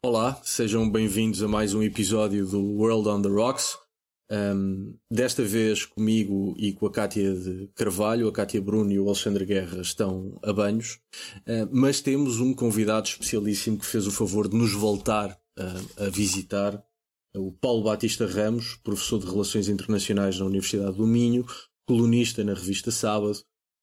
Olá, sejam bem-vindos a mais um episódio do World on the Rocks. Um, desta vez comigo e com a Cátia de Carvalho, a Cátia Bruno e o Alexandre Guerra estão a banhos, uh, mas temos um convidado especialíssimo que fez o favor de nos voltar uh, a visitar, o Paulo Batista Ramos, professor de Relações Internacionais na Universidade do Minho, colunista na revista Sábado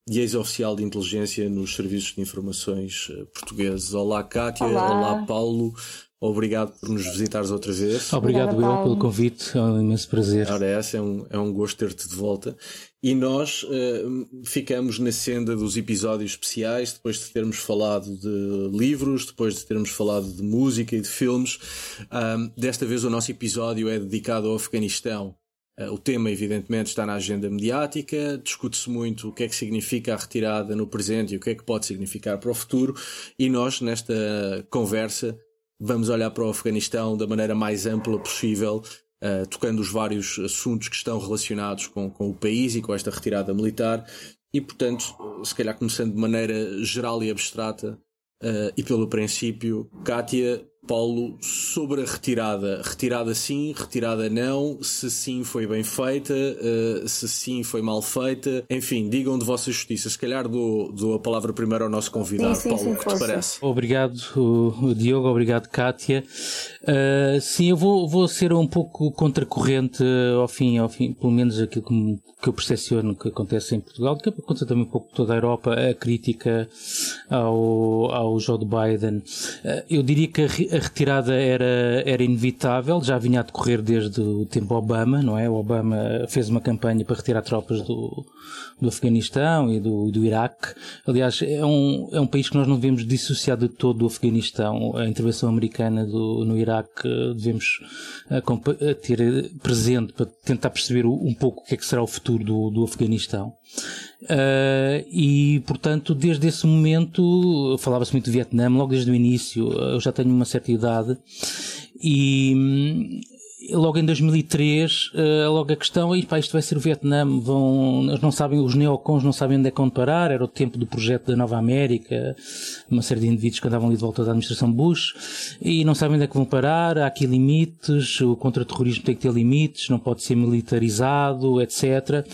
e ex-oficial de inteligência nos serviços de informações uh, portugueses. Olá, Cátia. Olá. Olá, Paulo. Obrigado por nos visitares outra vez. Obrigado Obrigada, eu pelo convite, é um imenso prazer. Ora, essa é um, é um gosto ter-te de volta. E nós uh, ficamos na senda dos episódios especiais, depois de termos falado de livros, depois de termos falado de música e de filmes. Um, desta vez o nosso episódio é dedicado ao Afeganistão. Uh, o tema, evidentemente, está na agenda mediática, discute-se muito o que é que significa a retirada no presente e o que é que pode significar para o futuro, e nós, nesta conversa, vamos olhar para o Afeganistão da maneira mais ampla possível, uh, tocando os vários assuntos que estão relacionados com, com o país e com esta retirada militar, e portanto, se calhar começando de maneira geral e abstrata, uh, e pelo princípio, Kátia, Paulo, sobre a retirada. Retirada sim, retirada não, se sim foi bem feita, uh, se sim foi mal feita, enfim, digam de vossa justiça. Se calhar dou, dou a palavra primeiro ao nosso convidado, Sim, sim, Paulo, sim, o que te parece? Obrigado, Diogo, obrigado, Kátia. Uh, sim, eu vou, vou ser um pouco contracorrente uh, ao fim, ao fim, pelo menos aquilo que, me- que eu percepciono que acontece em Portugal, que acontece também um pouco por toda a Europa, a crítica ao, ao Joe Biden. Uh, eu diria que a, a retirada era, era inevitável, já vinha a decorrer desde o tempo Obama, não é? O Obama fez uma campanha para retirar tropas do, do Afeganistão e do, do Iraque. Aliás, é um, é um país que nós não devemos dissociar de todo do Afeganistão. A intervenção americana do, no Iraque eh, devemos eh, eh, ter presente para tentar perceber um pouco o que é que será o futuro do, do Afeganistão. Uh, e, portanto, desde esse momento, falava-se muito do Vietnã, logo desde o início, eu já tenho uma certa idade, e hum, logo em 2003, uh, logo a questão, "Ih, pá, isto vai ser o Vietnã, vão, não sabem, os neocons não sabem onde é que vão parar, era o tempo do projeto da Nova América, uma série de indivíduos que andavam ali de volta da administração Bush, e não sabem onde é que vão parar, há aqui limites, o contra-terrorismo tem que ter limites, não pode ser militarizado, etc.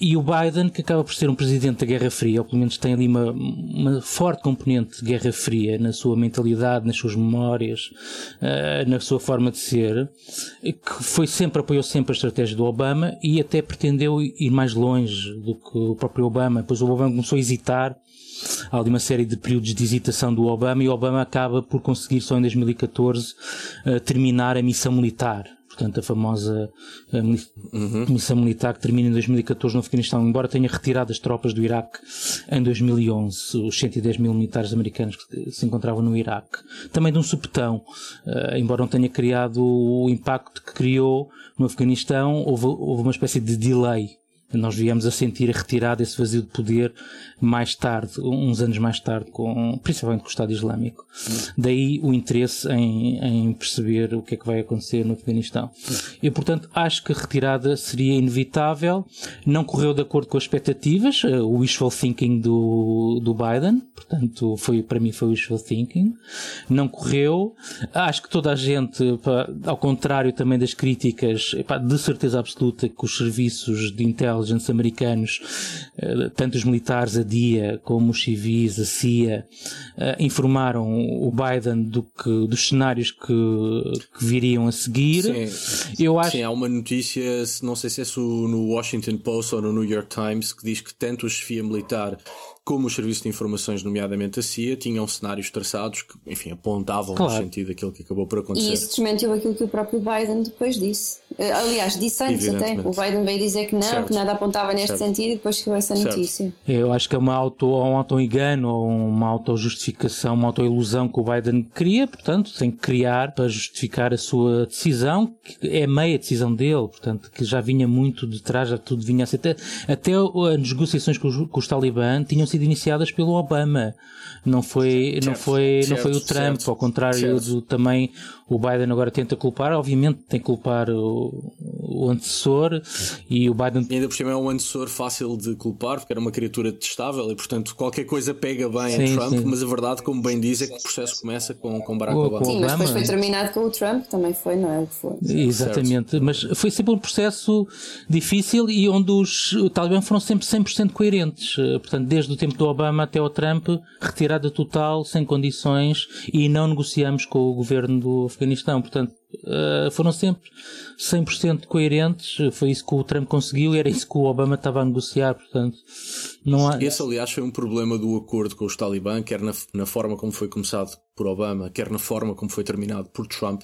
E o Biden, que acaba por ser um presidente da Guerra Fria, ou pelo menos tem ali uma, uma forte componente de Guerra Fria na sua mentalidade, nas suas memórias, eh, na sua forma de ser, que foi sempre, apoiou sempre a estratégia do Obama e até pretendeu ir mais longe do que o próprio Obama. Depois o Obama começou a hesitar, há ali uma série de períodos de hesitação do Obama e o Obama acaba por conseguir só em 2014 eh, terminar a missão militar. Portanto, a famosa eh, mili- missão militar que termina em 2014 no Afeganistão, embora tenha retirado as tropas do Iraque em 2011, os 110 mil militares americanos que se encontravam no Iraque. Também de um supetão, eh, embora não tenha criado o impacto que criou no Afeganistão, houve, houve uma espécie de delay nós viemos a sentir a retirada desse vazio de poder mais tarde, uns anos mais tarde, com, principalmente com o Estado Islâmico. Daí o interesse em, em perceber o que é que vai acontecer no Afeganistão. E, portanto, acho que a retirada seria inevitável. Não correu de acordo com as expectativas, eh, o wishful thinking do, do Biden. Portanto, foi, para mim foi wishful thinking. Não correu. Acho que toda a gente, ao contrário também das críticas, de certeza absoluta que os serviços de intelligence americanos, eh, tanto os militares, a DIA, como os civis, a CIA, eh, informaram o Biden do que, dos cenários que, que viriam a seguir. Sim, Eu acho sim, há uma notícia, se- não sei se é no Washington Post ou no New York Times, que diz que tanto a chefia militar como o Serviço de Informações, nomeadamente a CIA, tinham cenários traçados que, enfim, apontavam no Claro. sentido daquilo que acabou por acontecer. E isso desmentiu aquilo que o próprio Biden depois disse. Eh, Aliás, disse antes até. O Biden veio dizer que não, Certo. que nada apontava neste certo. sentido e depois chegou essa notícia. Eu acho que é uma auto, um auto-engano ou uma auto-justificação, uma auto-ilusão que o Biden queria, portanto, tem que criar para justificar a sua decisão, que é meia decisão dele, portanto, que já vinha muito de trás, já tudo vinha a ser. Até, até as negociações com os, com os Talibã tinham sido iniciadas pelo Obama. Não foi, certo, não foi, certo, não foi o Trump, ao contrário do também o Biden agora tenta culpar, obviamente tem que culpar o, o antecessor e o Biden. E ainda por cima é um antecessor fácil de culpar, porque era uma criatura detestável e, portanto, qualquer coisa pega bem sim, a Trump, sim. mas a verdade, como bem diz, é que o processo começa com, com Barack o, Obama. Sim, mas depois foi terminado com o Trump, também foi, não é? Foi. Exatamente, certo. mas foi sempre um processo difícil e onde os Talibã foram sempre 100% coerentes. Portanto, desde o tempo do Obama até o Trump, retirada total, sem condições e não negociamos com o governo do Afeganistão. Portanto, uh, foram sempre 100% coerentes. Foi isso que o Trump conseguiu e era isso que o Obama estava a negociar. Portanto, não há... Esse, aliás, foi um problema do acordo com os Talibã, quer na, na forma como foi começado por Obama, quer na forma como foi terminado por Trump.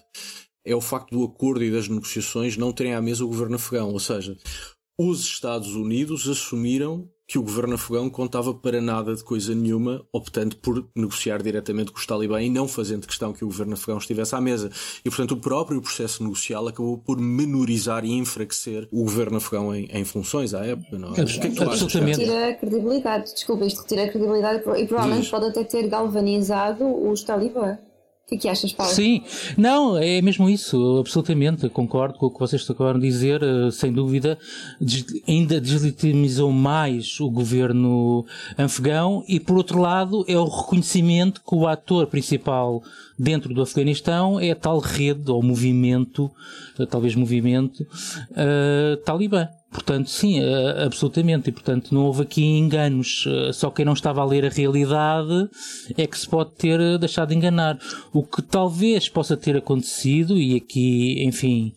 É o facto do acordo e das negociações não terem à mesa o governo afegão. Ou seja, os Estados Unidos assumiram que o governo afegão contava para nada de coisa nenhuma, optando por negociar diretamente com os talibã e não fazendo questão que o governo afegão estivesse à mesa. E, portanto, o próprio processo negocial acabou por menorizar e enfraquecer o governo afegão em, em funções à época. Não é? O que é que achas? Retira a credibilidade, desculpa, isto retira a credibilidade e provavelmente Diz. pode até ter galvanizado os talibã. Que achas, Paulo? Sim, não, é mesmo isso, absolutamente, concordo com o que vocês acabaram de dizer, eh, sem dúvida, ainda deslegitimizou mais o governo afegão e, por outro lado, é o reconhecimento que o ator principal dentro do Afeganistão é a tal rede ou movimento, eh, talvez movimento, uh, talibã. Portanto, sim, absolutamente. E, portanto, não houve aqui enganos. Eh, só quem não estava a ler a realidade é que se pode ter eh, deixado de enganar. O que talvez possa ter acontecido, e aqui, enfim,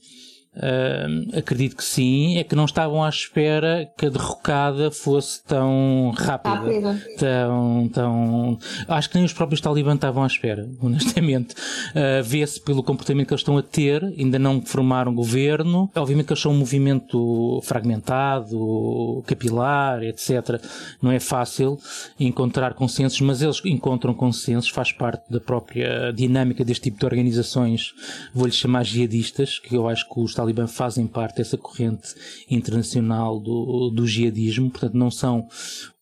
Uh, acredito que sim, é que não estavam à espera que a derrocada fosse tão rápida. rápida. Tão, tão. Acho que nem os próprios talibãs estavam à espera, honestamente. Uh, Vê-se pelo comportamento que eles estão a ter, ainda não formaram governo. Obviamente que eles são um movimento fragmentado, capilar, etc. Não é fácil encontrar consensos, mas eles encontram consensos, faz parte da própria dinâmica deste tipo de organizações, vou-lhe chamar jihadistas, que eu acho que os Talibã fazem parte dessa corrente internacional do, do jihadismo, portanto não são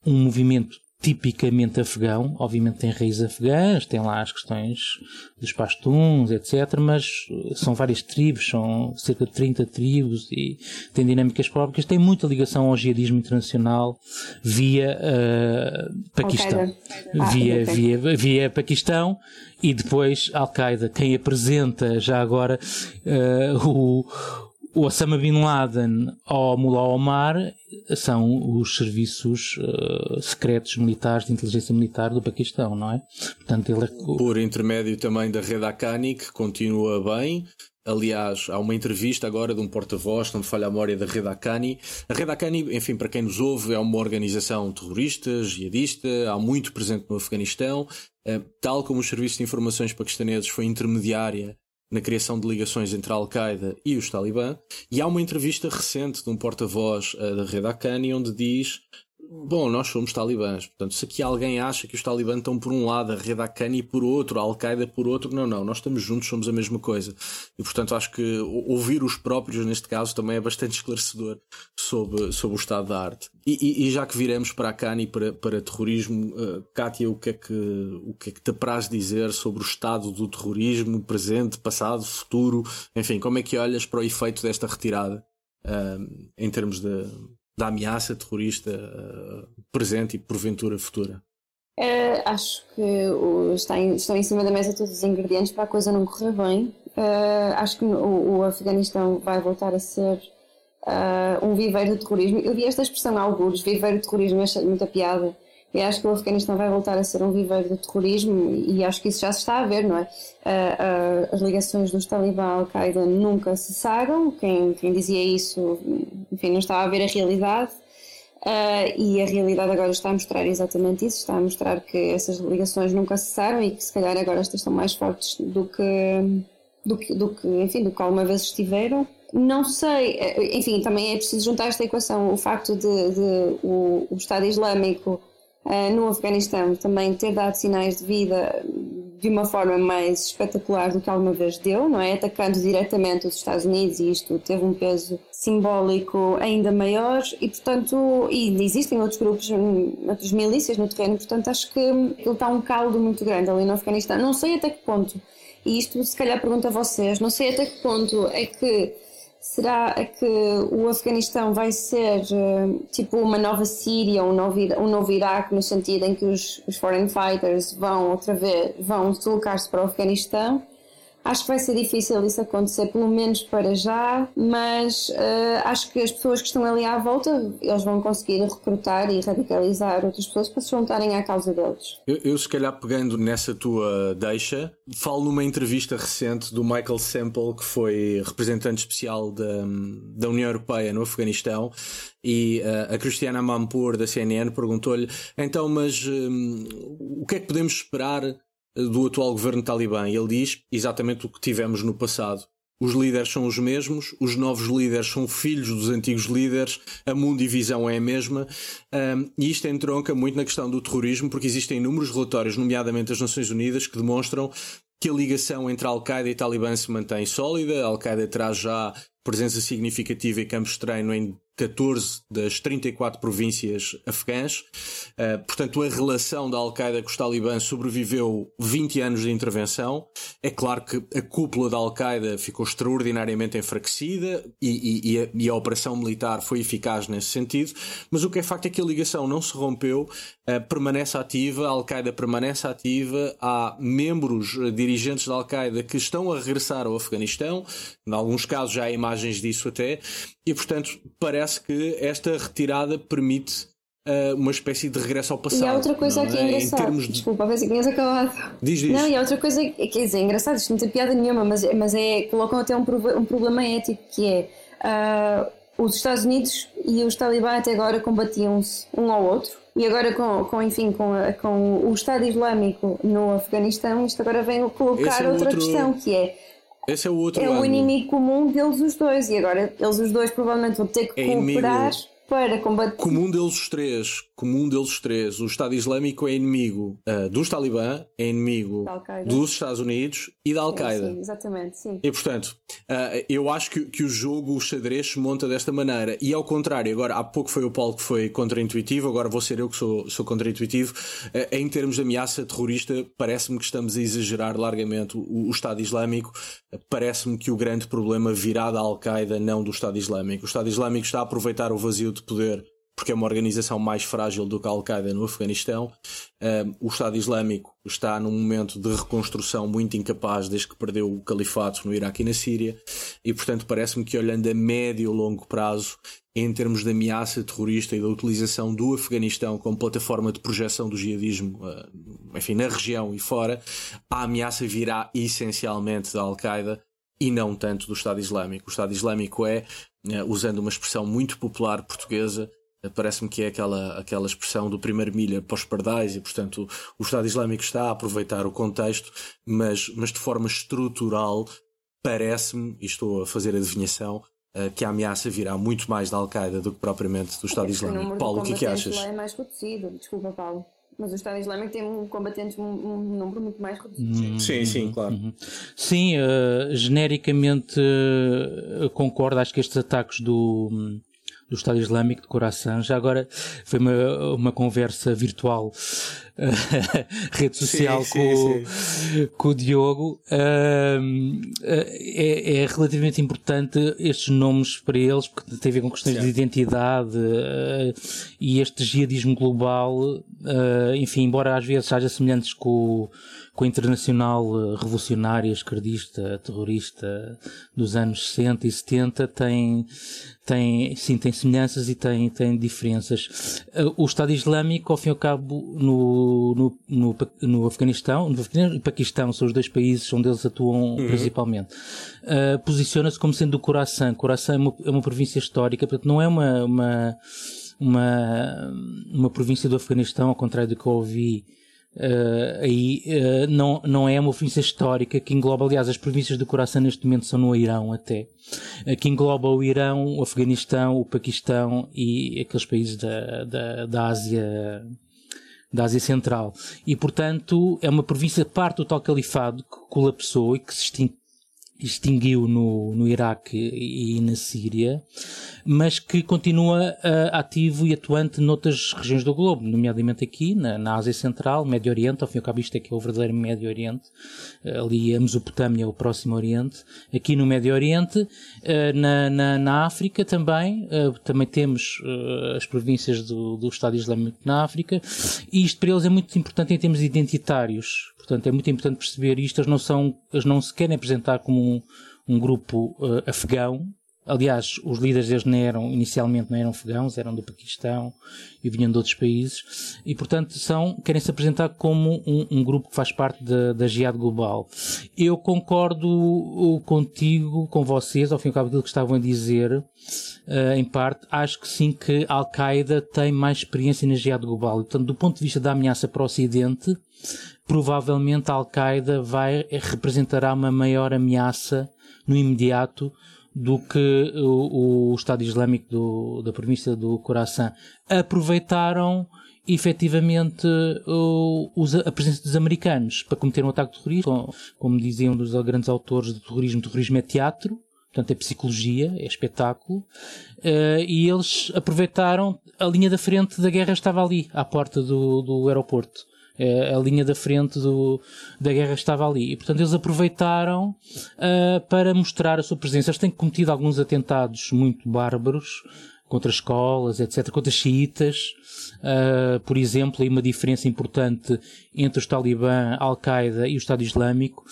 um movimento tipicamente afegão, obviamente tem raízes afegãs, tem lá as questões dos pastuns, etc, mas são várias tribos, são cerca de 30 tribos e tem dinâmicas próprias, tem muita ligação ao jihadismo internacional via uh, Paquistão. Ah, via, via, via Paquistão e depois Al-Qaeda, quem apresenta já agora uh, o Osama Bin Laden ou Mullah Omar são os serviços uh, secretos militares de inteligência militar do Paquistão, não é? Portanto, ele é... Por intermédio também da Reda Haqqani, que continua bem. Aliás, há uma entrevista agora de um porta-voz, não me falha a memória, da Reda Haqqani. A Reda Haqqani, enfim, para quem nos ouve, é uma organização terrorista, jihadista, há muito presente no Afeganistão. Uh, tal como os serviços de informações paquistaneses foi intermediária na criação de ligações entre a Al-Qaeda e os Talibã. E há uma entrevista recente de um porta-voz uh, da Rede Haqqani onde diz Bom, nós somos talibãs, portanto, se aqui alguém acha que os talibãs estão por um lado, a Rede Haqqani por outro, a Al-Qaeda por outro, não, não, nós estamos juntos, somos a mesma coisa. E, portanto, acho que ouvir os próprios, neste caso, também é bastante esclarecedor sobre, sobre o estado da arte. E, e, e já que viremos para a Cani para, para terrorismo, uh, Kátia, o que, é que, o que é que te apraz dizer sobre o estado do terrorismo, presente, passado, futuro, enfim, como é que olhas para o efeito desta retirada uh, em termos de da ameaça terrorista uh, presente e porventura futura? Uh, acho que está em, estão em cima da mesa todos os ingredientes para a coisa não correr bem. Uh, acho que o, o, Afeganistão vai voltar a ser um viveiro de terrorismo. Eu vi esta expressão há alguns, viveiro de terrorismo, achei muita piada e acho que o Afeganistão vai voltar a ser um viveiro de terrorismo e acho que isso já se está a ver, não é? As ligações dos Talibã à Al-Qaeda nunca cessaram, quem, quem dizia isso, enfim, não estava a ver a realidade. Uh, e a realidade agora está a mostrar exatamente isso, está a mostrar que essas ligações nunca cessaram e que se calhar agora estas são mais fortes do que, do que, do que enfim, do que alguma vez estiveram. não sei, eh, enfim, também é preciso juntar esta equação o facto de, de o, o, Estado Islâmico no Afeganistão também ter dado sinais de vida de uma forma mais espetacular do que alguma vez deu, não é? Atacando diretamente os Estados Unidos e isto teve um peso simbólico ainda maior e, portanto, e existem outros grupos, outras milícias no terreno, portanto, acho que ele está um caldo muito grande ali no Afeganistão. Não sei até que ponto, e isto se calhar pergunto a vocês, não sei até que ponto é que Será que o Afeganistão vai ser eh, tipo uma nova Síria, um novo, um novo Iraque, no sentido em que os, os foreign fighters vão outra vez, vão deslocar-se para o Afeganistão? Acho que vai ser difícil isso acontecer, pelo menos para já, mas uh, acho que as pessoas que estão ali à volta, eles vão conseguir recrutar e radicalizar outras pessoas para se juntarem à causa deles. Eu, eu se calhar pegando nessa tua deixa, falo numa entrevista recente do Michael Semple, que foi representante especial da, da União Europeia no Afeganistão, e uh, a Cristiana Mampur da CNN perguntou-lhe, então, mas um, o que é que podemos esperar do atual governo talibã. Ele diz exatamente o que tivemos no passado. Os líderes são os mesmos, os novos líderes são filhos dos antigos líderes, a mundivisão é a mesma, um, e isto entronca muito na questão do terrorismo, porque existem inúmeros relatórios, nomeadamente das Nações Unidas, que demonstram que a ligação entre Al-Qaeda e Talibã se mantém sólida. Al-Qaeda traz já presença significativa em campos de treino em 14 das 34 províncias afegãs. Uh, portanto, a relação da Al-Qaeda com os talibãs sobreviveu 20 anos de intervenção. É claro que a cúpula da Al-Qaeda ficou extraordinariamente enfraquecida e, e, e, a, e, a, operação militar foi eficaz nesse sentido, mas o que é facto é que a ligação não se rompeu, uh, permanece ativa, a Al-Qaeda permanece ativa, há membros uh, dirigentes da Al-Qaeda que estão a regressar ao Afeganistão, em alguns casos já há imagens disso até, e portanto parece que esta retirada permite uh, uma espécie de regresso ao passado. E há outra coisa aqui é? engraçada. De... Desculpa, pensei que tinhas acabado. Diz, diz. Não, e há outra coisa, quer dizer, é engraçado, isto não tem piada nenhuma, mas, mas é, colocam até um, um problema ético que é uh, os Estados Unidos e os talibã até agora combatiam-se um ao outro. E agora, com, com enfim, com, a, com o Estado Islâmico no Afeganistão, isto agora vem colocar é outra outro... questão que é esse é o outro É lado. o inimigo comum deles os dois. E agora eles os dois provavelmente vão ter que é cooperar. Inimigo para combater. Comum deles os três, comum deles os três. O Estado Islâmico é inimigo uh, dos Talibã, é inimigo dos Estados Unidos e da Al-Qaeda. Sim, exatamente, sim. E portanto, uh, eu acho que, que o jogo, o xadrez, se monta desta maneira. E ao contrário, agora há pouco foi o Paulo que foi contra-intuitivo, agora vou ser eu que sou, sou contra-intuitivo. Uh, em termos de ameaça terrorista, parece-me que estamos a exagerar largamente o, o Estado Islâmico. Parece-me que o grande problema virá da Al-Qaeda, não do Estado Islâmico. O Estado Islâmico está a aproveitar o vazio de poder porque é uma organização mais frágil do que a Al-Qaeda no Afeganistão. o Estado Islâmico está num momento de reconstrução muito incapaz desde que perdeu o califato no Iraque e na Síria, e portanto parece-me que olhando a médio e longo prazo, em termos de ameaça terrorista e da utilização do Afeganistão como plataforma de projeção do jihadismo, ah, enfim, na região e fora, a ameaça virá essencialmente da Al-Qaeda e não tanto do Estado Islâmico. O Estado Islâmico é eh, usando uma expressão muito popular portuguesa, parece-me que é aquela, aquela expressão do primeiro milha para os pardais e, portanto, o, Estado Islâmico está a aproveitar o contexto, mas, mas de forma estrutural parece-me, e estou a fazer adivinhação, eh, que a ameaça virá muito mais da Al-Qaeda do que propriamente do Estado Islâmico. Paulo, o que é que achas? é mais reduzido, desculpa, Paulo. Mas o Estado Islâmico tem um combatentes um, um número muito mais reduzido. Sim, sim, claro. Uhum. Sim, uh, genericamente uh, concordo. Acho que estes ataques do, do Estado Islâmico de Coração. Já agora foi uma, uma conversa virtual, rede social sim, com, sim, com o Diogo. Uh, é, é, relativamente importante estes nomes para eles, porque tem a ver com questões de identidade uh, e este jihadismo global. Uh, enfim, embora às vezes haja semelhantes com com a internacional eh, revolucionária, esquerdista, terrorista dos anos 60 e 70 tem, tem, sim, tem semelhanças e tem, tem diferenças. Eh, o Estado Islâmico, ao fim e ao cabo, no, no, no, no Afeganistão, no Afeganistão e Paquistão, são os dois países onde eles atuam uhum. principalmente, uh, posiciona-se como sendo o Khorasan. Khorasan é uma, é uma província histórica, portanto, não é uma, uma, uma, uma província do Afeganistão, ao contrário do que eu ouvi Uh, aí uh, não, não é uma província histórica que engloba, aliás, as províncias do coração neste momento são no Irão até, uh, que engloba o Irão, o Afeganistão, o Paquistão e aqueles países da, da, da Ásia da Ásia Central. E, portanto, é uma província parte do tal califado que colapsou e que se extinguiu no, no Iraque e na Síria, mas que continua uh, ativo e atuante noutras regiões do globo, nomeadamente aqui, na, na Ásia Central, Médio Oriente, ao fim e ao cabo isto é que é o verdadeiro Médio Oriente, uh, ali a Mesopotâmia, o Próximo Oriente, aqui no Médio Oriente, uh, na, na, na, África também, também temos as províncias do, do Estado Islâmico na África, e isto para eles é muito importante em termos identitários, Portanto, é muito importante perceber isto. Eles não, são, eles não se querem apresentar como um, um grupo uh, afegão. Aliás, os líderes deles não eram, inicialmente não eram afegãos, eram do Paquistão e vinham de outros países. E, portanto, são, querem se apresentar como um, um grupo que faz parte da, da Jihad Global. Eu concordo contigo, com vocês, ao fim e ao cabo daquilo que estavam a dizer, uh, em parte, acho que sim que a Al-Qaeda tem mais experiência na Jihad Global. E, portanto, do ponto de vista da ameaça para o Ocidente, provavelmente a Al-Qaeda vai representará uma maior ameaça no imediato do que o, o Estado Islâmico do, da província do Khorasan. Aproveitaram efetivamente o, a presença dos americanos para cometer um ataque terrorista, como, como diziam dos grandes autores do terrorismo, terrorismo é teatro, portanto é psicologia, é espetáculo, uh, e eles aproveitaram, a linha da frente da guerra estava ali, à porta do, do aeroporto. A linha da frente do, da guerra estava ali. E, portanto, eles aproveitaram uh, para mostrar a sua presença. Eles têm cometido alguns atentados muito bárbaros contra escolas, etc., contra xiitas. Uh, por exemplo, e uma diferença importante entre os talibã, Al-Qaeda e o Estado Islâmico.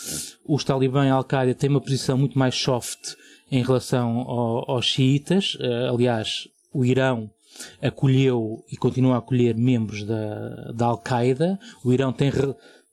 Os talibã e Al-Qaeda têm uma posição muito mais soft em relação ao, aos xiitas. Uh, aliás, o Irão acolheu e continua a acolher membros da, da Al-Qaeda. O Irão tem.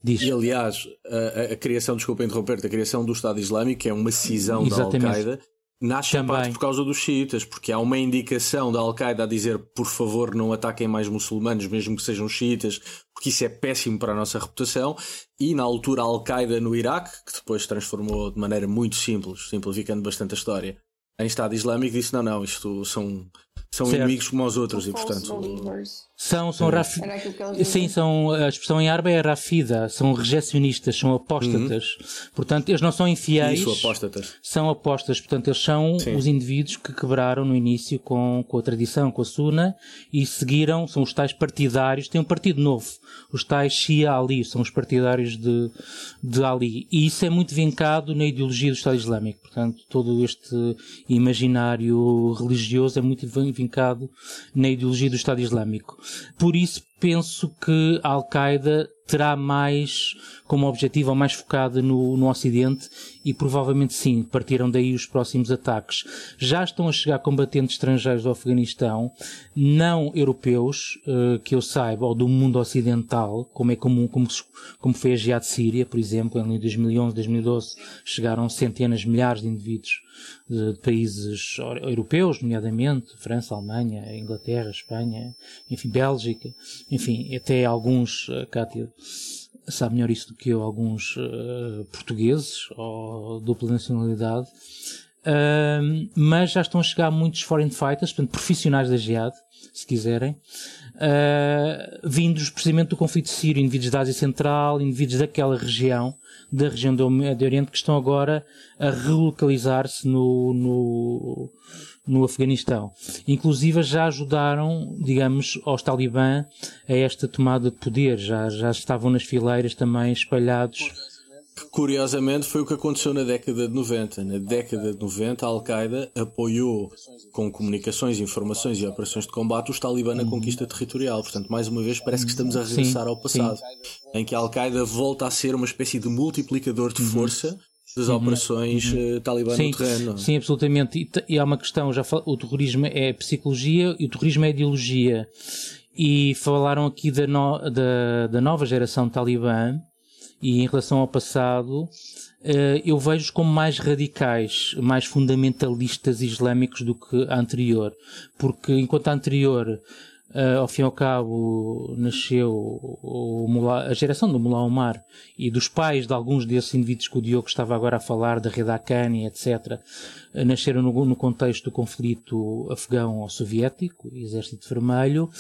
Diz. E aliás, a, a criação, desculpa interromper a criação do Estado Islâmico, que é uma cisão Exatamente. da Al-Qaeda, nasce Também. parte por causa dos xiitas, porque há uma indicação da Al-Qaeda a dizer por favor não ataquem mais muçulmanos, mesmo que sejam xiitas, porque isso é péssimo para a nossa reputação. E na altura a Al-Qaeda no Iraque, que depois transformou de maneira muito simples, simplificando bastante a história, em Estado Islâmico, disse não, não, isto são são certo. inimigos como os outros e portanto são são raf... sim são a expressão em árabe é rafida são rejecionistas são apóstatas uhum. portanto eles não são infiéis Isso, apóstatas. são apóstatas portanto eles são sim. os indivíduos que quebraram no início com, com a tradição com a suna e seguiram são os tais partidários tem um partido novo os tais Shia Ali são os partidários de, de Ali e isso é muito vincado na ideologia do Estado Islâmico portanto todo este imaginário religioso é muito vincado na ideologia do Estado Islâmico. Por isso penso que a Al-Qaeda terá mais como objetivo ou mais focada no, no Ocidente e provavelmente sim, partiram daí os próximos ataques. Já estão a chegar combatentes estrangeiros do Afeganistão, não europeus, uh, que eu saiba, ou do mundo ocidental, como é comum, como, como foi a Jihad Síria, por exemplo, em 2011, 2012, chegaram centenas, milhares de indivíduos de, países europeus, nomeadamente França, Alemanha, Inglaterra, Espanha, enfim, Bélgica, enfim, até alguns, uh, Cátia, sabe melhor isso do que eu, alguns uh, portugueses ou dupla nacionalidade, uh, mas já estão a chegar muitos foreign fighters, portanto, profissionais da jihad, se quiserem, uh, vindos precisamente do conflito sírio, indivíduos da Ásia Central, indivíduos daquela região, da região do Médio Oriente, que estão agora a relocalizar-se no, no, no Afeganistão. Inclusive já ajudaram, digamos, aos talibã a esta tomada de poder, já, já estavam nas fileiras também espalhados. Curiosamente foi o que aconteceu na década de 90. Na década de 90 a Al-Qaeda apoiou com comunicações, informações e operações de combate os talibã na uhum. conquista territorial. Portanto, mais uma vez parece que estamos a regressar sim, ao passado, sim. em que a Al-Qaeda volta a ser uma espécie de multiplicador de uhum. força das uhum. operações uhum. uh, talibã sim, no terreno. Sim, absolutamente. E, e há uma questão, já fal... o terrorismo é psicologia e o terrorismo é ideologia. E falaram aqui da, no... da, da nova geração talibã e em relação ao passado, uh, eu vejo como mais radicais, mais fundamentalistas islâmicos do que a anterior. Porque enquanto a anterior Uh, ao fim e ao cabo, nasceu a geração do Mullah Omar e dos pais de alguns desses indivíduos que o Diogo estava agora a falar, da Reda Khani, etc., uh, nasceram no, no, contexto do conflito afegão-soviético, Exército Vermelho,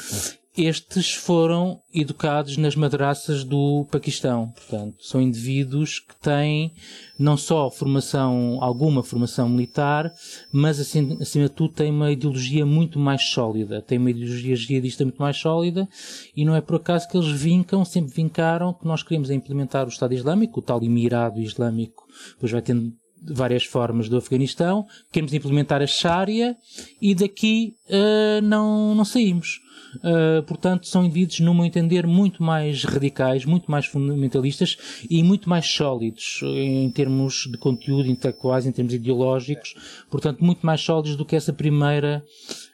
estes foram educados nas madraças do Paquistão. Portanto, são indivíduos que têm não só formação, alguma formação militar, mas assim, acima de tudo têm uma ideologia muito mais sólida. Têm uma ideologia jihadista muito mais sólida e não é por acaso que eles vincam, sempre vincaram que nós queremos implementar o Estado Islâmico, o tal Emirado Islâmico, depois vai tendo várias formas do Afeganistão, queremos implementar a Sharia e daqui uh, não, não saímos. Uh, portanto, são indivíduos, no meu entender, muito mais radicais, muito mais fundamentalistas e muito mais sólidos em termos de conteúdo intelectuais, em termos ideológicos, portanto, muito mais sólidos do que essa primeira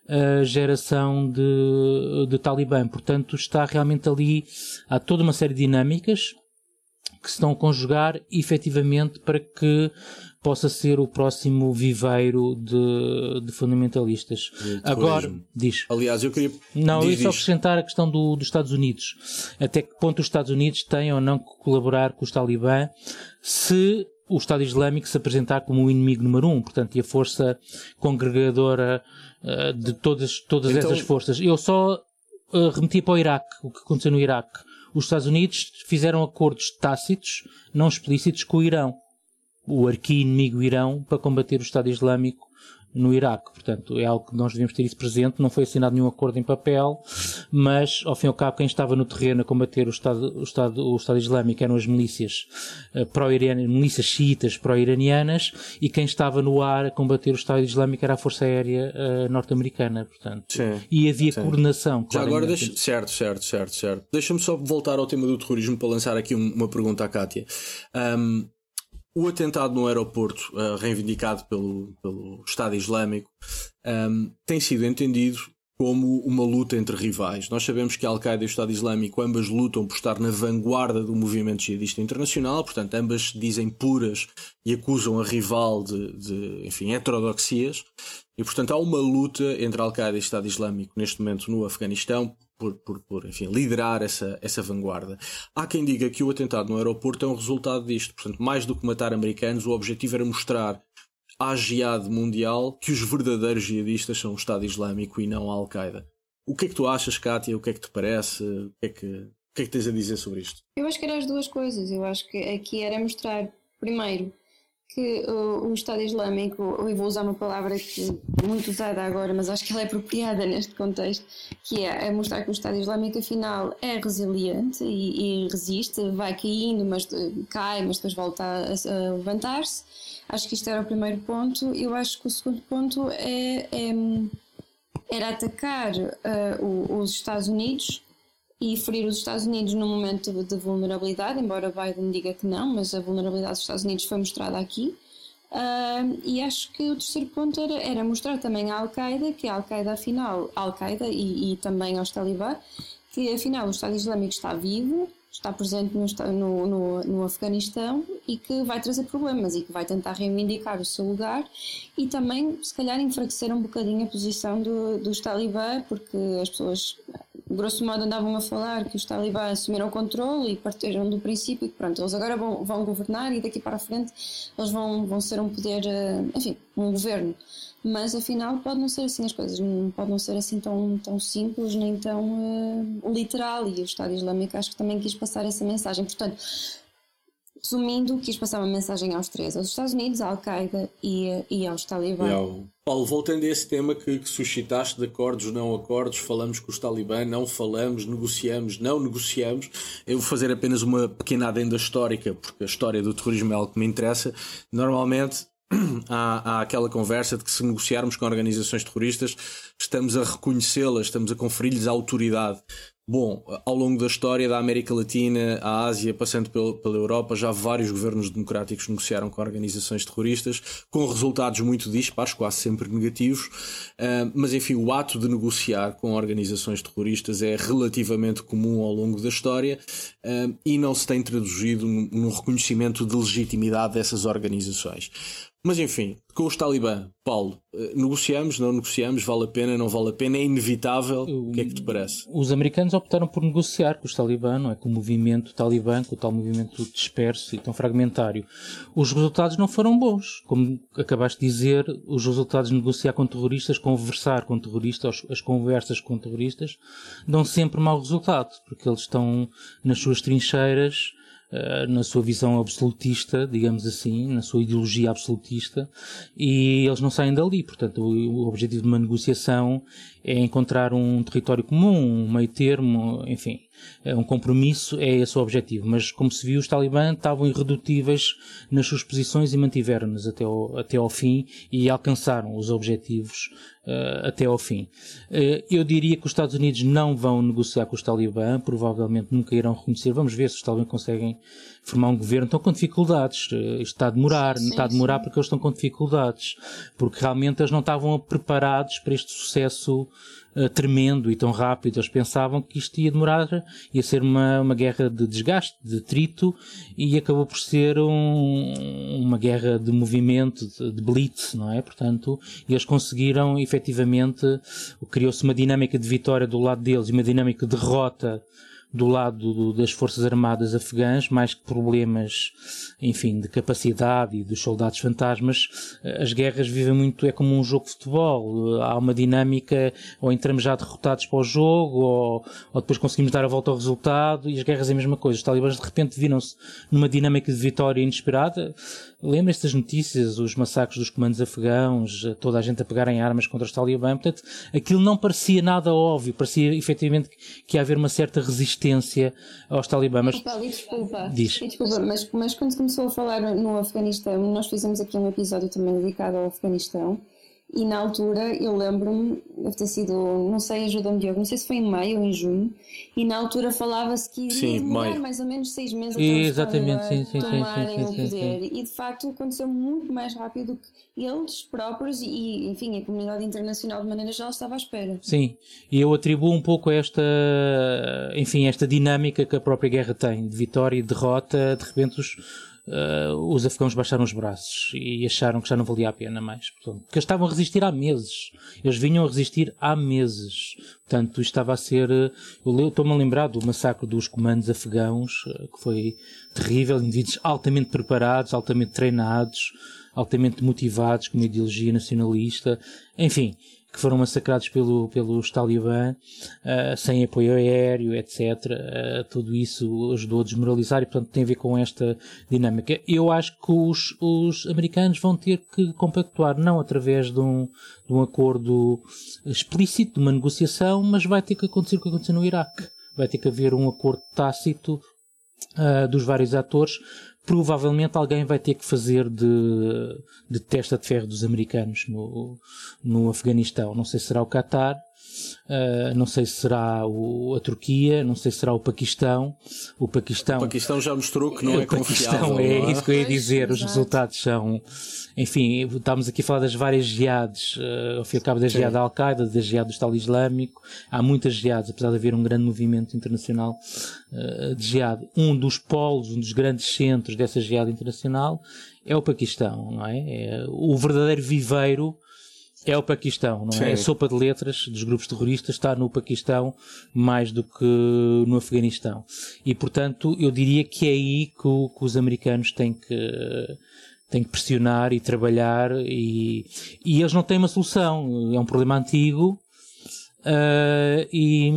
uh, geração de, de Talibã. Portanto, está realmente ali, há toda uma série de dinâmicas que se estão a conjugar efetivamente para que possa ser o próximo viveiro de, de fundamentalistas. De Agora, diz. Aliás, eu queria. Não, diz, eu só acrescentar a questão do, dos Estados Unidos. Até que ponto os Estados Unidos têm ou não que colaborar com os talibã se o Estado Islâmico se apresentar como o inimigo número um, portanto, e a força congregadora uh, de todas, todas então... essas forças. Eu só uh, remeti para o Iraque, o que aconteceu no Iraque. Os Estados Unidos fizeram acordos tácitos, não explícitos, com o Irão o arqui-inimigo Irão para combater o Estado Islâmico no Iraque. Portanto, é algo que nós devemos ter isso presente. Não foi assinado nenhum acordo em papel, mas, ao fim e ao cabo, quem estava no terreno a combater o Estado, o Estado, o Estado Islâmico eram as milícias uh, pró-iranianas, milícias xiitas pró-iranianas, e quem estava no ar a combater o Estado Islâmico era a Força Aérea uh, norte-americana, portanto. Sim, e havia sim. coordenação. Já agora, deixa... certo, certo, certo, certo. Deixa-me só voltar ao tema do terrorismo para lançar aqui uma pergunta à Kátia. Um, o atentado no aeroporto, uh, reivindicado pelo, pelo Estado Islâmico, um, ehm, tem sido entendido como uma luta entre rivais. Nós sabemos que a Al-Qaeda e o Estado Islâmico ambas lutam por estar na vanguarda do movimento jihadista internacional, portanto, ambas dizem puras e acusam a rival de, de enfim, heterodoxias. E, portanto, há uma luta entre Al-Qaeda e o Estado Islâmico neste momento no Afeganistão por, por, por enfim, liderar essa, essa vanguarda. Há quem diga que o atentado no aeroporto é um resultado disto. Portanto, mais do que matar americanos, o objetivo era mostrar à jihad mundial que os verdadeiros jihadistas são o Estado Islâmico e não a Al-Qaeda. O que é que tu achas, Kátia? O que é que te parece? O que é que, o que, é que tens a dizer sobre isto? Eu acho que eram as duas coisas. Eu acho que aqui era mostrar, primeiro, que o, o Estado Islâmico, eu vou usar uma palavra que é muito usada agora, mas acho que ela é apropriada neste contexto, que é, é mostrar que o Estado Islâmico afinal é resiliente e, e resiste, vai caindo, mas cai, mas depois volta a, a levantar-se. Acho que isto era o primeiro ponto. Eu acho que o segundo ponto é, é era atacar uh, os Estados Unidos e ferir os Estados Unidos num momento de vulnerabilidade, embora Biden diga que não, mas a vulnerabilidade dos Estados Unidos foi mostrada aqui. Uh, e acho que o terceiro ponto era, era mostrar também à Al-Qaeda que a Al-Qaeda, afinal, Al-Qaeda e, e, também aos Talibã, que afinal o Estado Islâmico está vivo, está presente no, no, no, no, Afeganistão e que vai trazer problemas e que vai tentar reivindicar o seu lugar e também, se calhar, enfraquecer um bocadinho a posição do, dos Talibã, porque as pessoas grosso modo andavam a falar que os talibãs assumiram o controle e partiram do princípio que pronto, eles agora vão, vão governar e daqui para a frente eles vão, vão ser um poder, eh, enfim, um governo. Mas afinal pode não ser assim as coisas, não pode não ser assim tão, tão simples nem tão uh, literal e o Estado Islâmico acho que também quis passar essa mensagem. Portanto, resumindo, quis passar uma mensagem aos três, aos Estados Unidos, à Al-Qaeda e, e aos Talibã. Paulo, voltando a esse tema que, que, suscitaste de acordos, não acordos, falamos com os Talibã, não falamos, negociamos, não negociamos. Eu vou fazer apenas uma pequena adenda histórica, porque a história do terrorismo é algo que me interessa. Normalmente há, há aquela conversa de que se negociarmos com organizações terroristas, estamos a reconhecê-las, estamos a conferir-lhes autoridade. Bom, ao longo da história da América Latina, a Ásia, passando pela Europa, já vários governos democráticos negociaram com organizações terroristas, com resultados muito dispares, quase sempre negativos. Ah, mas, enfim, o ato de negociar com organizações terroristas é relativamente comum ao longo da história ah, e não se tem traduzido num reconhecimento de legitimidade dessas organizações. Mas enfim, com os Talibã, Paulo, eh, negociamos, não negociamos, vale a pena, não vale a pena, é inevitável. O que é que te parece? Os americanos optaram por negociar com os Talibã, não é? Com o movimento Talibã, com o tal movimento disperso e tão fragmentário. Os resultados não foram bons. Como acabaste de dizer, os resultados de negociar com terroristas, conversar com terroristas, as conversas com terroristas, dão sempre mau resultado, porque eles estão nas suas trincheiras na sua visão absolutista, digamos assim, na sua ideologia absolutista, e eles não saem dali. Portanto, o, objetivo de uma negociação é encontrar um território comum, um meio termo, enfim, é um compromisso, é esse o objetivo. Mas, como se viu, os talibãs estavam irredutíveis nas suas posições e mantiveram-nas até ao, até ao fim e alcançaram os objetivos uh, até ao fim. Uh, eu diria que os Estados Unidos não vão negociar com os talibã, provavelmente nunca irão reconhecer. Vamos ver se os talibã conseguem formar um governo. Estão com dificuldades. Uh, isto está a demorar. Sim, está a demorar sim. porque eles estão com dificuldades. Porque realmente eles não estavam preparados para este sucesso uh, tremendo e tão rápido. Eles pensavam que isto ia demorar, ia ser uma, uma guerra de desgaste, de trito, e acabou por ser um, uma guerra de movimento, de, de blitz, não é? Portanto, eles conseguiram efetivamente, criou-se uma dinâmica de vitória do lado deles e uma dinâmica de derrota do lado do, das Forças Armadas afegãs, mais que problemas, enfim, de capacidade e dos soldados fantasmas, as guerras vivem muito, é como um jogo de futebol. Há uma dinâmica, ou entramos já derrotados para o jogo, ou, ou depois conseguimos dar a volta ao resultado, e as guerras é a mesma coisa. Os talibãs de repente viram-se numa dinâmica de vitória inesperada. Lembrem-se das notícias, os massacres dos comandos afegãos, toda a gente a pegar em armas contra os talibãs. Portanto, aquilo não parecia nada óbvio, parecia efetivamente que ia haver uma certa resistência resistência aos talibãs. Mas... Desculpa, Diz. desculpa mas, mas quando começou a falar no Afeganistão, nós fizemos aqui um episódio também dedicado ao Afeganistão. E na altura, eu lembro-me, deve ter sido, não sei, ajuda-me Diogo, não sei se foi em maio ou em junho, e na altura falava-se que iria demorar mais ou menos seis meses até Exatamente, sim, sim, tomarem sim, sim, o poder. E de facto aconteceu muito mais rápido do que eles próprios e, enfim, a comunidade internacional de maneira geral estava à espera. Sim, e eu atribuo um pouco esta, enfim, esta dinâmica que a própria guerra tem, de vitória e derrota, de repente os uh, os afegãos baixaram os braços e acharam que já não valia a pena mais. Portanto, porque eles estavam a resistir há meses. Eles vinham a resistir há meses. Portanto, estava a ser. Eh, eu estou-me a lembrar do massacre dos comandos afegãos, uh, que foi terrível. Indivíduos altamente preparados, altamente treinados, altamente motivados, com uma ideologia nacionalista. Enfim, que foram massacrados pelo, pelos talibã, uh, sem apoio aéreo, etc. Uh, tudo isso ajudou a desmoralizar e, portanto, tem a ver com esta dinâmica. Eu acho que os, os americanos vão ter que compactuar, não através de um, de um acordo explícito, de uma negociação, mas vai ter que acontecer o que aconteceu no Iraque. Vai ter que haver um acordo tácito uh, dos vários atores provavelmente alguém vai ter que fazer de, de testa de ferro dos americanos no, no Afeganistão. Não sei se será o Qatar, Uh, não sei se será o, a Turquia, não sei se será o Paquistão. O Paquistão, o Paquistão já mostrou que não é confiável. É, é isso que eu ia dizer. Os resultados são. Enfim, estamos aqui a falar das várias jihades, uh, ao fim e ao cabo da jihad da Al-Qaeda, da jihad do Estado Islâmico. Há muitas jihades, apesar de haver um grande movimento internacional uh, de jihad. Um dos polos, um dos grandes centros dessa jihad internacional é o Paquistão, não é? é o verdadeiro viveiro é o Paquistão, não é? Sim. A sopa de letras dos grupos terroristas está no Paquistão mais do que no Afeganistão. E, portanto, eu diria que é aí que, o, que os americanos têm que, têm que pressionar e trabalhar e, e eles não têm uma solução. É um problema antigo uh, e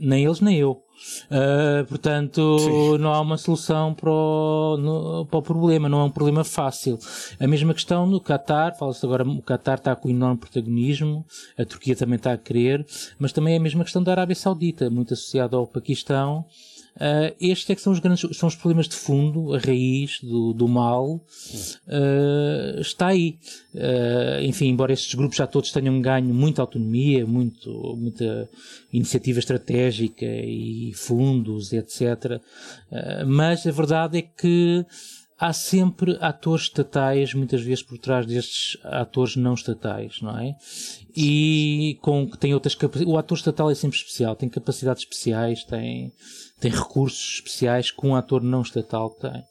nem eles nem eu. Uh, portanto, Sim. não há uma solução para o, no, para o problema, não é um problema fácil. A mesma questão no Qatar, fala-se agora, o Qatar está com enorme protagonismo, a Turquia também está a querer, mas também é a mesma questão da Arábia Saudita, muito associada ao Paquistão, Uh, estes é que são os grandes, são os problemas de fundo, a raiz do, do mal uh, está aí. Uh, enfim, embora estes grupos já todos tenham ganho muita autonomia, muito, muita iniciativa estratégica e fundos, etc. mas a verdade é que há sempre atores estatais, muitas vezes por trás destes atores não estatais, não é? E com que tem outras capacidades. O ator estatal é sempre especial, tem capacidades especiais, tem tem recursos especiais que um ator não estatal tem.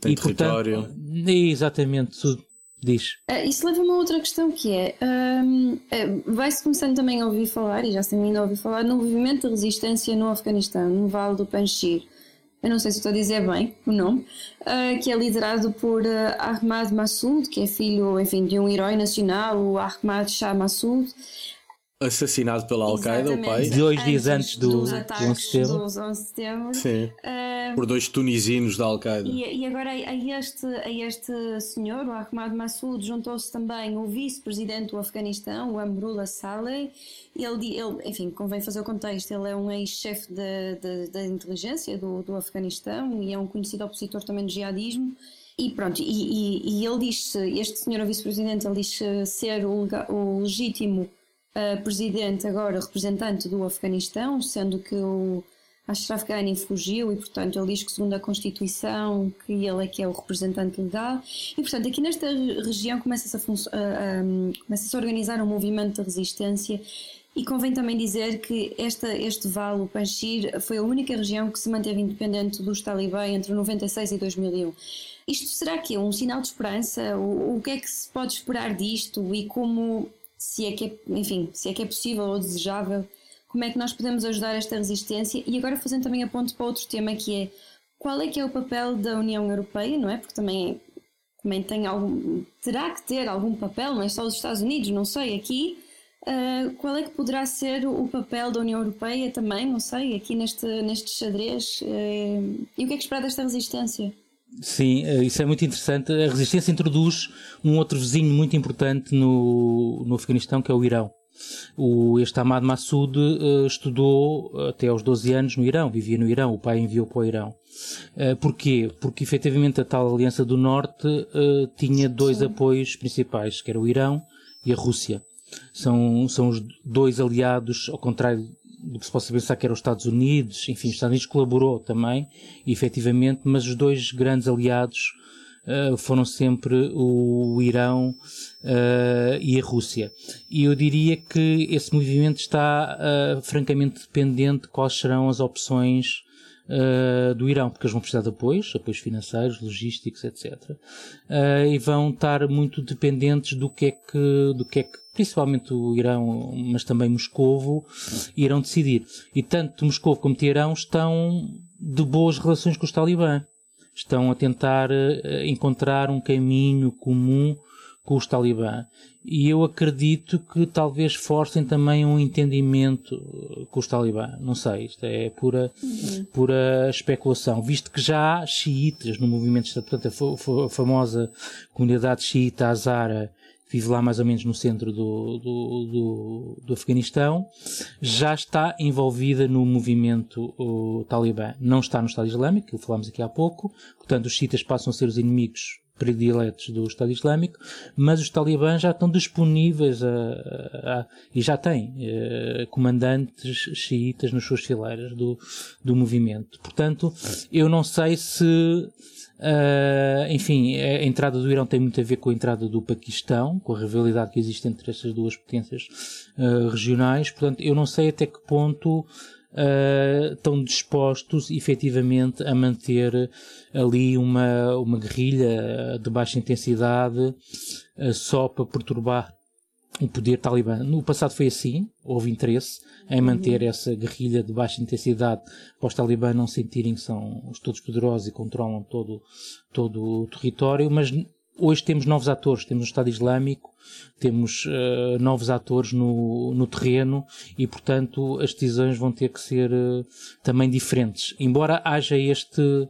Tem e, território. Portanto, exatamente, Diz. Uh, isso leva a uma outra questão que é: um, uh, vai-se começando também a ouvir falar, e já se tem vindo a ouvir falar, no movimento de resistência no Afeganistão, no Vale do Panjshir. Eu não sei se estou a dizer bem o nome, uh, que é liderado por Ahmad Massoud, que é filho, enfim, de um herói nacional, o Ahmad Shah Massoud assassinado pela Al-Qaeda, o pai. Dois dias antes do, do 11 de setembro. 11 de setembro. Sim. Uh, Por dois tunisinos da Al-Qaeda. E, e, agora a este, a este senhor, o Ahmad Massoud, juntou-se também o vice-presidente do Afeganistão, o Amrullah Saleh. Ele, ele, enfim, convém fazer o contexto, ele é um ex-chefe da inteligência do, do Afeganistão e é um conhecido opositor também do jihadismo. E pronto, e, e, e ele diz, este senhor, o vice-presidente, ele diz ser o, o legítimo uh, presidente, agora representante do Afeganistão, sendo que o Ashraf Ghani fugiu e, portanto, ele diz que, segundo a Constituição, que ele é que é o representante legal. E, portanto, aqui nesta região começa-se a, um, começa a organizar um movimento de resistência e convém também dizer que esta, este vale, o Panjshir, foi a única região que se manteve independente dos talibã entre 96 e 2001. Isto será que é um sinal de esperança? O, o que é que se pode esperar disto e como se é que é, enfim, se é que é possível ou desejável, como é que nós podemos ajudar esta resistência e agora fazendo também a para outro tema que é qual é que é o papel da União Europeia, não é? Porque também, também tem algum, terá que ter algum papel, não é só os Estados Unidos, não sei, aqui uh, qual é que poderá ser o papel da União Europeia também, não sei, aqui neste, neste xadrez uh, e o que é que esperar desta resistência? Sim, eh, isso é muito interessante. A resistência introduz um outro vizinho muito importante no, no Afeganistão, que é o Irão. O, este Ahmad Massoud uh, estudou até aos 12 anos no Irão, vivia no Irão, o pai enviou para o Irão. Uh, porquê? Porque efetivamente a tal Aliança do Norte uh, tinha dois Sim. apoios principais, que era o Irão e a Rússia. São, são os dois aliados, ao contrário do que se possa pensar que eram os Estados Unidos, enfim, os Estados Unidos colaborou também, efetivamente, mas os dois grandes aliados uh, foram sempre o Irão uh, e a Rússia. E eu diria que esse movimento está uh, francamente dependente de quais serão as opções Uh, do Irão, porque eles vão precisar de apoios, apoios financeiros, logísticos, etc. Uh, e vão estar muito dependentes do que é que, do que é que principalmente o Irão, mas também Moscovo, irão decidir. E tanto Moscovo como Teherão estão de boas relações com os talibã. Estão a tentar uh, encontrar um caminho comum com os talibã. E eu acredito que talvez forcem também um entendimento eh, com os talibã. Não sei, isto é pura, uhum. pura especulação. Visto que já há xiitas no movimento, portanto, a, famosa comunidade xiita Azara vive lá mais ou menos no centro do, do, do, do Afeganistão, já está envolvida no movimento o, talibã. Não está no Estado Islâmico, que falámos aqui há pouco, portanto os chiitas passam a ser os inimigos prediletos do Estado Islâmico, mas os talibãs já estão disponíveis a, a, a e já têm eh, comandantes xiitas nas suas fileiras do, do movimento. Portanto, eu não sei se Uh, enfim, a entrada do Irão tem muito a ver com a entrada do Paquistão, com a rivalidade que existe entre essas duas potências uh, regionais. Portanto, eu não sei até que ponto uh, estão dispostos efetivamente a manter ali uma, uma guerrilha de baixa intensidade só para perturbar o poder talibã. No passado foi assim, houve interesse em manter uhum. essa guerrilha de baixa intensidade para os talibã não sentirem que são os todos poderosos e controlam todo, todo o território, mas hoje temos novos atores, temos o Estado Islâmico, temos uh, novos atores no, no terreno e, portanto, as decisões vão ter que ser uh, também diferentes. Embora haja este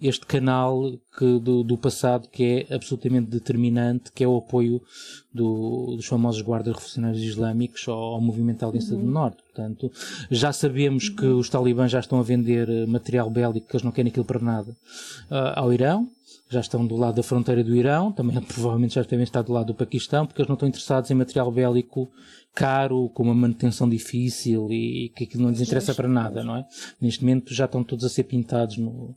este canal que, do, do, passado que é absolutamente determinante, que é o apoio do, dos famosos guardas revolucionários islâmicos ao, ao movimento da Aliança uhum. do Norte. Portanto, já sabemos que os talibãs já estão a vender eh, material bélico, que eles não querem aquilo para nada, uh, ao Irão. Já estão do lado da fronteira do Irão, também provavelmente já devem estar do lado do Paquistão, porque eles não estão interessados em material bélico caro, com uma manutenção difícil e que aquilo não lhes interessa para nada, não é? Neste momento já estão todos a ser pintados, no,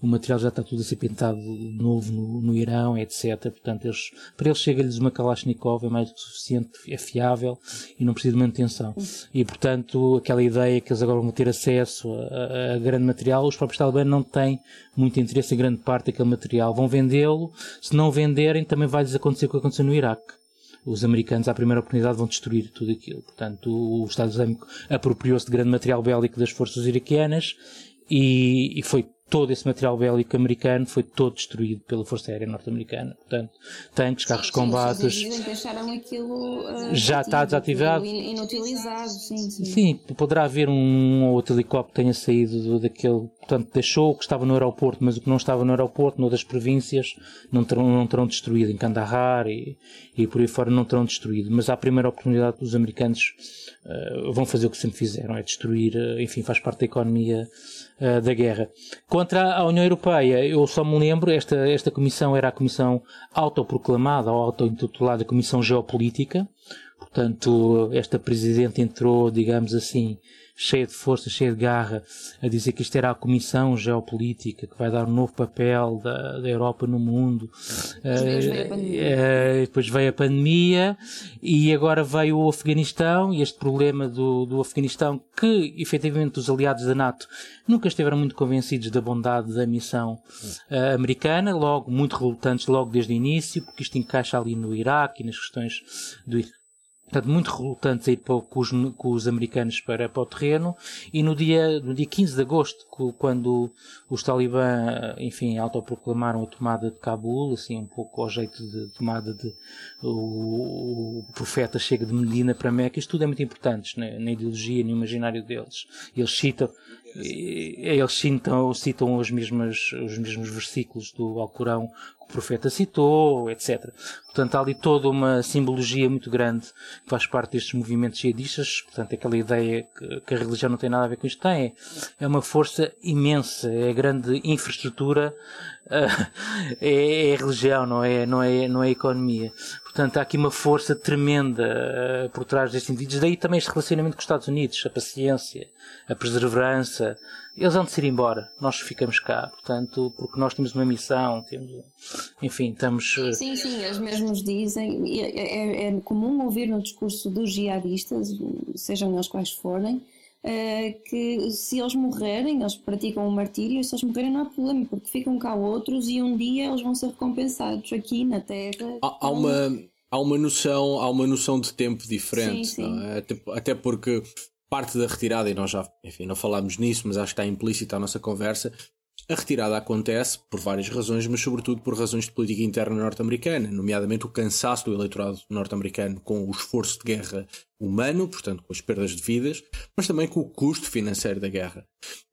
o material já está tudo a ser pintado de novo no, no Irão, etc. Portanto, eles, para eles chega-lhes uma Kalashnikov, é mais do que suficiente, é fiável e não precisa de manutenção. E, portanto, aquela ideia que eles agora vão ter acesso a, a, a grande material, os próprios talibãs não têm muito interesse em grande parte daquele material. Vão vendê-lo, se não venderem, também vai-lhes acontecer o que aconteceu no Iraque os americanos, à primeira oportunidade, vão destruir tudo aquilo. Portanto, o Estado Islâmico apropriou-se de grande material bélico das forças iraquianas e, e foi todo esse material bélico americano foi todo destruído pela Força Aérea Norte-Americana. Portanto, tanques, carros de combate. aquilo uh, já está desativado. Inutilizado, sim, sim. Sim, poderá haver um ou outro helicóptero que tenha saído daquele. Portanto, deixou o que estava no aeroporto, mas o que não estava no aeroporto, noutras províncias, não terão, não terão destruído. Em Kandahar e, e por aí fora não terão destruído. Mas à primeira oportunidade, os americanos uh, vão fazer o que sempre fizeram: é destruir, uh, enfim, faz parte da economia uh, da guerra. Contra a União Europeia, eu só me lembro, esta, esta comissão era a comissão autoproclamada ou auto-intitulada Comissão Geopolítica. Portanto, esta presidente entrou, digamos assim, cheia de força, cheia de garra, a dizer que isto era a Comissão Geopolítica que vai dar um novo papel da, da Europa no mundo. Depois veio, a pandemia. Uh, depois veio a pandemia e agora veio o Afeganistão e este problema do, do Afeganistão que, efetivamente, os aliados da NATO nunca estiveram muito convencidos da bondade da missão uh, americana, logo muito relutantes logo desde o início, porque isto encaixa ali no Iraque e nas questões do portanto, muito relutantes a ir para, com, os, com os americanos para, para o terreno, e no dia, no dia 15 de agosto, quando os talibã, enfim, autoproclamaram a tomada de Cabul, assim, um pouco ao jeito de tomada de o, o profeta chega de Medina para Meca, isto tudo é muito importante na, na ideologia, no imaginário deles. Eles citam, eles citam, citam os, mesmos, os mesmos versículos do Alcorão que o profeta citou, etc. Portanto, há ali toda uma simbologia muito grande que faz parte destes movimentos jihadistas. Portanto, aquela ideia que, a religião não tem nada a ver com isto tem. É uma força imensa, é grande infraestrutura, é, é, a religião, não é, não, é, não é economia. Portanto, há aqui uma força tremenda por trás destes indivíduos. Daí também este relacionamento com os Estados Unidos, a paciência, a perseverança, eles vão de ir embora, nós ficamos cá, portanto, porque nós temos uma missão, temos, enfim, estamos. Eh, sim, sim, eles mesmos dizem, é, é, é comum ouvir no discurso dos jihadistas, sejam eles quais forem, eh, que se eles morrerem, eles praticam o um martírio, se eles morrerem não há problema, porque ficam cá outros e um dia eles vão ser recompensados aqui na Terra. Há, há uma, há uma noção, há uma noção de tempo diferente, sim, sim. É? Até, até porque parte da retirada, e nós já, enfim, não falámos nisso, mas acho que está implícita a nossa conversa, a retirada acontece por várias razões, mas sobretudo por razões de política interna norte-americana, nomeadamente o cansaço do eleitorado norte-americano com o esforço de guerra humano, portanto com as perdas de vidas, mas também com o custo financeiro da guerra.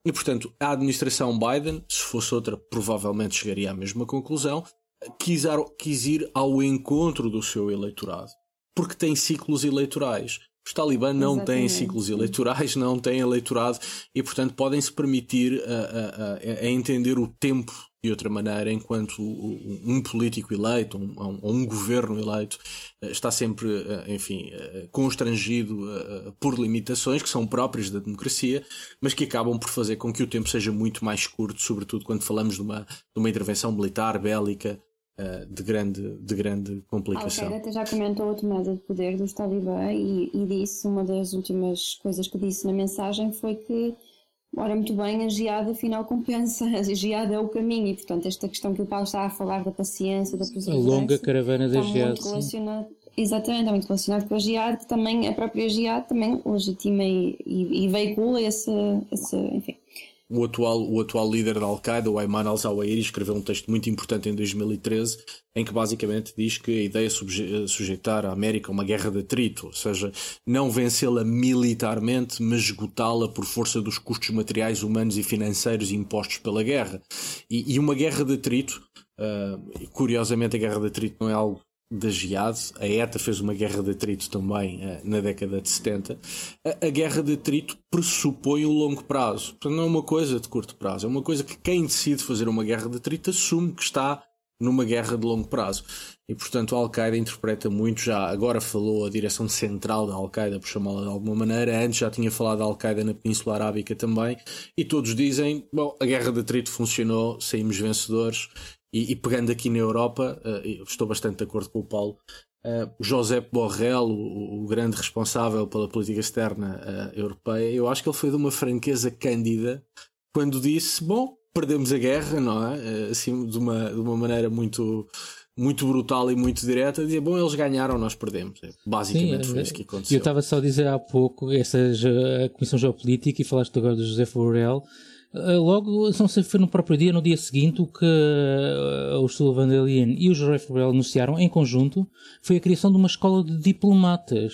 E portanto, a administração Biden, se fosse outra, provavelmente chegaria à mesma conclusão, quis, ir ao encontro do seu eleitorado, porque tem ciclos eleitorais. Os talibã não Exatamente. têm ciclos eleitorais, não têm eleitorado e, portanto, podem se permitir a, a, a, entender o tempo de outra maneira, enquanto um político eleito, um, um governo eleito, eh, está sempre, eh, enfim, eh, constrangido por limitações que são próprias da democracia, mas que acabam por fazer com que o tempo seja muito mais curto, sobretudo quando falamos de uma, de uma intervenção militar, bélica, uh, de, grande, de grande complicação. Al-Qaeda já comentou a tomada de poder dos talibã e, e disse, uma das últimas coisas que disse na mensagem foi que Ora, muito bem, a geada afinal compensa, a geada é o caminho e, portanto, esta questão que o Paulo está a falar da paciência, da perseverança... A longa caravana da geada. Exatamente, está muito relacionado com a geada, que também, a própria geada também legitima e, e, e veicula esse, esse, enfim, o atual, o atual líder da Al-Qaeda, o Ayman al-Zawahiri, escreveu um texto muito importante em 2013 em que basicamente diz que a ideia é sujeitar a América a uma guerra de atrito, ou seja, não vencê-la militarmente, mas esgotá-la por força dos custos materiais, humanos e financeiros impostos pela guerra. E, e uma guerra de atrito, uh, curiosamente a guerra de atrito não é algo da Jihad, a ETA fez uma guerra de atrito também uh, na década de 70. A, guerra de atrito pressupõe um longo prazo. Portanto, não é uma coisa de curto prazo, é uma coisa que quem decide fazer uma guerra de atrito assume que está numa guerra de longo prazo. E portanto a Al-Qaeda interpreta muito já, agora falou a direção central da Al-Qaeda, por chamá-la de alguma maneira, antes já tinha falado da Al-Qaeda na Península Arábica também, e todos dizem, bom, a guerra de atrito funcionou, saímos vencedores, e, e pegando aqui na Europa, uh, estou bastante de acordo com o Paulo, uh, José Borrell, o, o, grande responsável pela política externa uh, europeia, eu acho que ele foi de uma franqueza cândida quando disse, bom, perdemos a guerra, não é? Eh, assim, de uma, de uma maneira muito, muito brutal e muito direta, dizia, bom, eles ganharam, nós perdemos. É, basicamente Sim, foi isso que aconteceu. Eu estava só a dizer há pouco, essa a Comissão Geopolítica, e falaste agora do José Borrell, eh, Logo, não sei se foi no próprio dia, no dia seguinte, o que uh, o der Leyen e o José Borrell anunciaram em conjunto foi a criação de uma escola de diplomatas.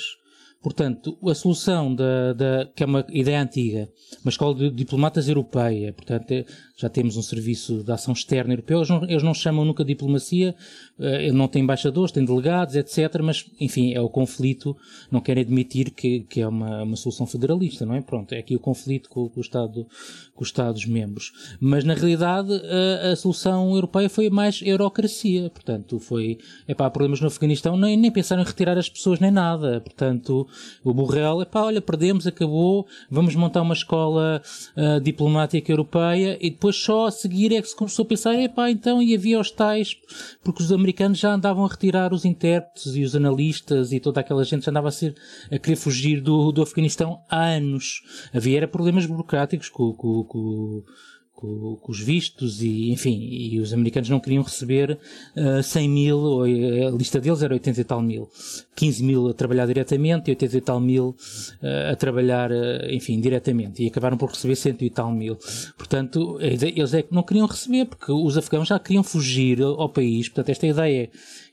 Portanto, a solução da, da, que é uma ideia antiga, uma escola de diplomatas europeia, portanto, já temos um serviço de ação externa europeu, eles não, eles não chamam nunca diplomacia, uh, não têm embaixadores, têm delegados, etc. Mas, enfim, é o conflito, não querem admitir que, que é uma, uma solução federalista, não é? Pronto, é aqui o conflito com, com o Estado, com os Estados-membros. Mas, na realidade, a, a, solução europeia foi mais eurocracia, portanto, foi, é pá, problemas no Afeganistão, nem, nem pensaram em retirar as pessoas nem nada, portanto, o Borrell, é pá, olha, perdemos, acabou, vamos montar uma escola uh, diplomática europeia e depois só a seguir é que se começou a pensar, epá, então, e havia os tais, porque os americanos já andavam a retirar os intérpretes e os analistas e toda aquela gente já andava a, ser, a querer fugir do, do Afeganistão há anos. Havia era problemas burocráticos com, com, com com, com, os vistos e, enfim, e os americanos não queriam receber uh, eh, 100 mil, ou eh, a lista deles era 80 e tal mil. 15 mil a trabalhar diretamente e 80 e tal mil uh, a trabalhar, uh, enfim, diretamente. E acabaram por receber 100 e tal mil. Portanto, eles é que não queriam receber, porque os afegãos já queriam fugir ao país. Portanto, esta ideia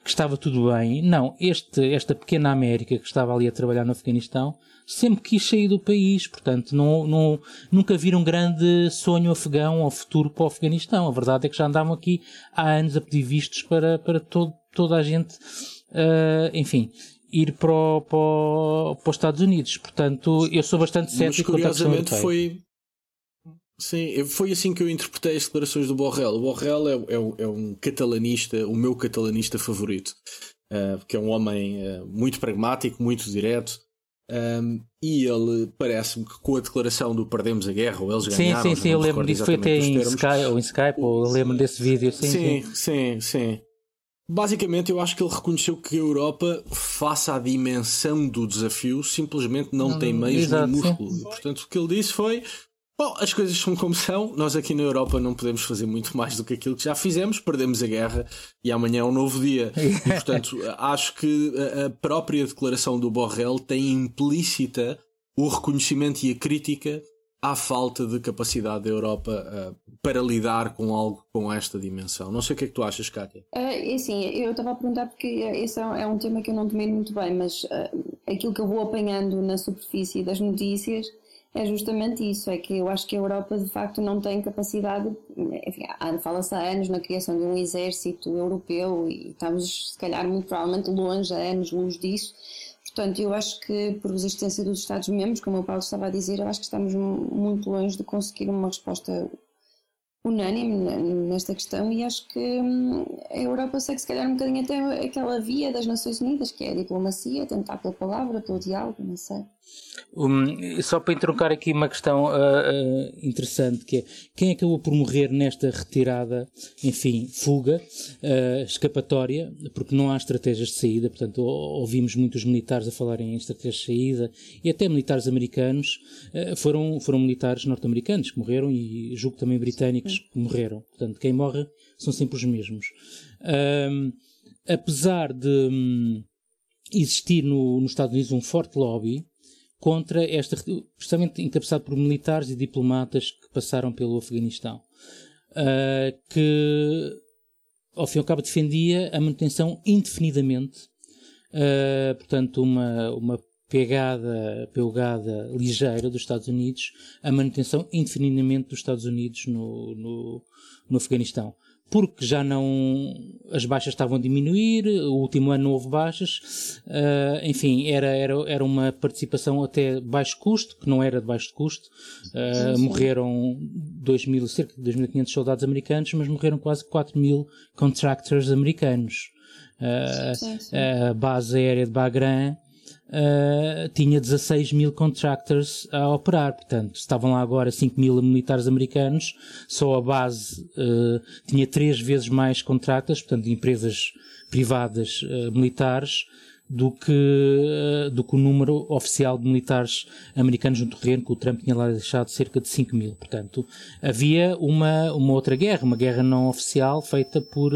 que estava tudo bem. Não, este, esta pequena América que estava ali a trabalhar no Afeganistão sempre quis sair do país, portanto, não, não, nunca viram um grande sonho afegão ou futuro para o Afeganistão. A verdade é que já andavam aqui há anos a pedir vistos para, para todo, toda a gente, uh, enfim, ir para, o, para, o, para, os Estados Unidos. Portanto, eu sou bastante cético Mas, curiosamente, foi. Sim, foi assim que eu interpretei as declarações do Borrell. O Borrell é, é, é um catalanista, o meu catalanista favorito, uh, que é um homem uh, muito pragmático, muito direto, um, e ele parece-me que com a declaração do perdemos a guerra, ou eles ganharam. Sim, sim, sim, eu lembro disso. Foi até em Skype, ou em Skype, ou eu lembro desse vídeo. Sim, sim, sim. sim, sim. Basicamente, eu acho que ele reconheceu que a Europa, face à dimensão do desafio, simplesmente não, não tem meios exato, nem músculo. E, portanto, o que ele disse foi: Bom, as coisas são como são. Nós aqui na Europa não podemos fazer muito mais do que aquilo que já fizemos. Perdemos a guerra e amanhã é um novo dia. E, portanto, acho que a própria declaração do Borrell tem implícita o reconhecimento e a crítica à falta de capacidade da Europa uh, para lidar com algo com esta dimensão. Não sei o que é que tu achas, Kátia. Uh, assim, eu estava a perguntar porque esse é um tema que eu não domino muito bem, mas uh, aquilo que eu vou apanhando na superfície das notícias é justamente isso, é que eu acho que a Europa de facto não tem capacidade, enfim, fala-se há anos na criação de um exército europeu e estamos se calhar muito provavelmente longe, há anos luz disso, portanto eu acho que por resistência dos Estados-membros, como o Paulo estava a dizer, eu acho que estamos muito longe de conseguir uma resposta unânime nesta questão e acho que hum, a Europa segue se calhar um bocadinho até aquela via das Nações Unidas, que é a diplomacia, tentar pela palavra, pelo diálogo, não sei. Um, só para entroncar aqui uma questão uh, uh, interessante que é quem acabou por morrer nesta retirada, enfim, fuga, uh, escapatória, porque não há estratégias de saída, portanto ouvimos muitos militares a falarem em estratégias de saída e até militares americanos foram, foram militares norte-americanos que morreram e julgo também britânicos que morreram, portanto quem morre são sempre os mesmos. apesar de um, existir no, nos Estados Unidos um forte lobby contra esta, justamente encabeçado por militares e diplomatas que passaram pelo Afeganistão, uh, que ao fim e ao cabo defendia a manutenção indefinidamente, uh, portanto uma, uma pegada, pegada ligeira dos Estados Unidos, a manutenção indefinidamente dos Estados Unidos no, no, no Afeganistão. Porque já não as baixas estavam a diminuir, o último ano não houve baixas, uh, enfim, era, era, era uma participação até baixo custo, que não era de baixo custo, uh, sim, morreram 2 mil, cerca de 2.500 soldados americanos, mas morreram quase 4 mil contractors americanos. Uh, sim, sim. A base aérea de Bagram uh, tinha 16 mil contractors a operar. Portanto, estavam lá agora 5 mil militares americanos, só a base uh, tinha três vezes mais contractors, portanto, empresas privadas uh, militares, do que, do que o número oficial de militares americanos no terreno, que o Trump tinha lá deixado cerca de 5 mil. Portanto, havia uma, uma outra guerra, uma guerra não oficial feita por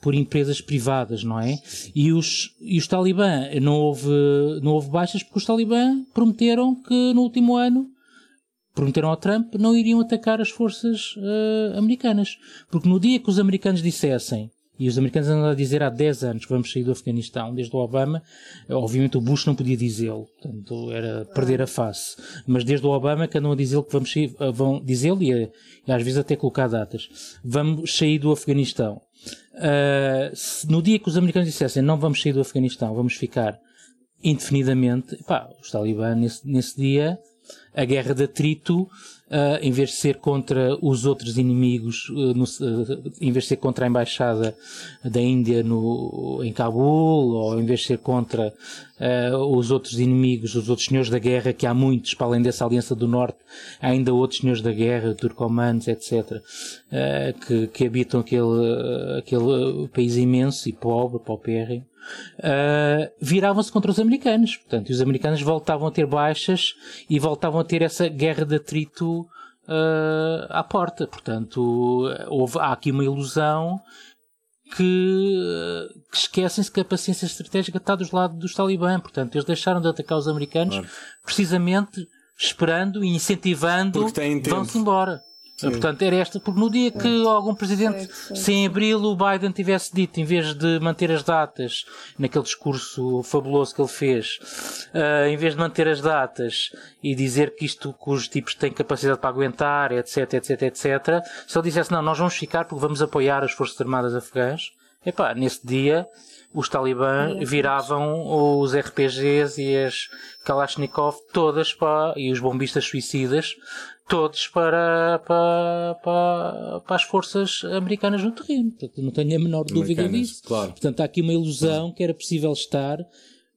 por empresas privadas, não é? E os, e os talibã, não houve, não houve baixas porque os talibã prometeram que no último ano, prometeram ao Trump, não iriam atacar as forças uh, americanas. Porque no dia que os americanos dissessem, e os americanos andam a dizer há 10 anos que vamos sair do Afeganistão, desde o Obama, obviamente o Bush não podia dizê-lo, portanto era perder a face. Mas desde o Obama que andam a dizer que vamos sair, vão dizê-lo e às vezes até colocar datas. Vamos sair do Afeganistão. Uh, no dia que os americanos dissessem não vamos sair do Afeganistão, vamos ficar indefinidamente, pá, os talibãs nesse, nesse dia, a guerra de atrito uh, em vez de ser contra os outros inimigos, uh, no, uh, em vez de ser contra a embaixada da Índia no, em Cabul, ou em vez de ser contra os outros inimigos, os outros senhores da guerra, que há muitos, para além dessa Aliança do Norte, há ainda outros senhores da guerra, turcomanos, etc., que, que habitam aquele, aquele país imenso e pobre, paupérrimo uh, viravam-se contra os americanos. Portanto, e os americanos voltavam a ter baixas e voltavam a ter essa guerra de atrito uh, à porta. Portanto, houve, há aqui uma ilusão que, que esquecem-se que a paciência estratégica está dos lados dos talibã. Portanto, eles deixaram de atacar os americanos claro. precisamente esperando e incentivando vão-se embora. Sim. Portanto, era esta, porque no dia que algum presidente, se em abril o Biden tivesse dito, em vez de manter as datas, naquele discurso fabuloso que ele fez, uh, em vez de manter as datas e dizer que isto, que os tipos têm capacidade para aguentar, etc, etc, etc, se ele dissesse, não, nós vamos ficar porque vamos apoiar as Forças Armadas Afegãs, epá, nesse dia, os talibã viravam os RPGs e as Kalashnikov todas para, e os bombistas suicidas todos para, para, para, para as forças americanas no terreno. Portanto, não tenho a menor dúvida disso. Claro. Portanto, há aqui uma ilusão que era possível estar.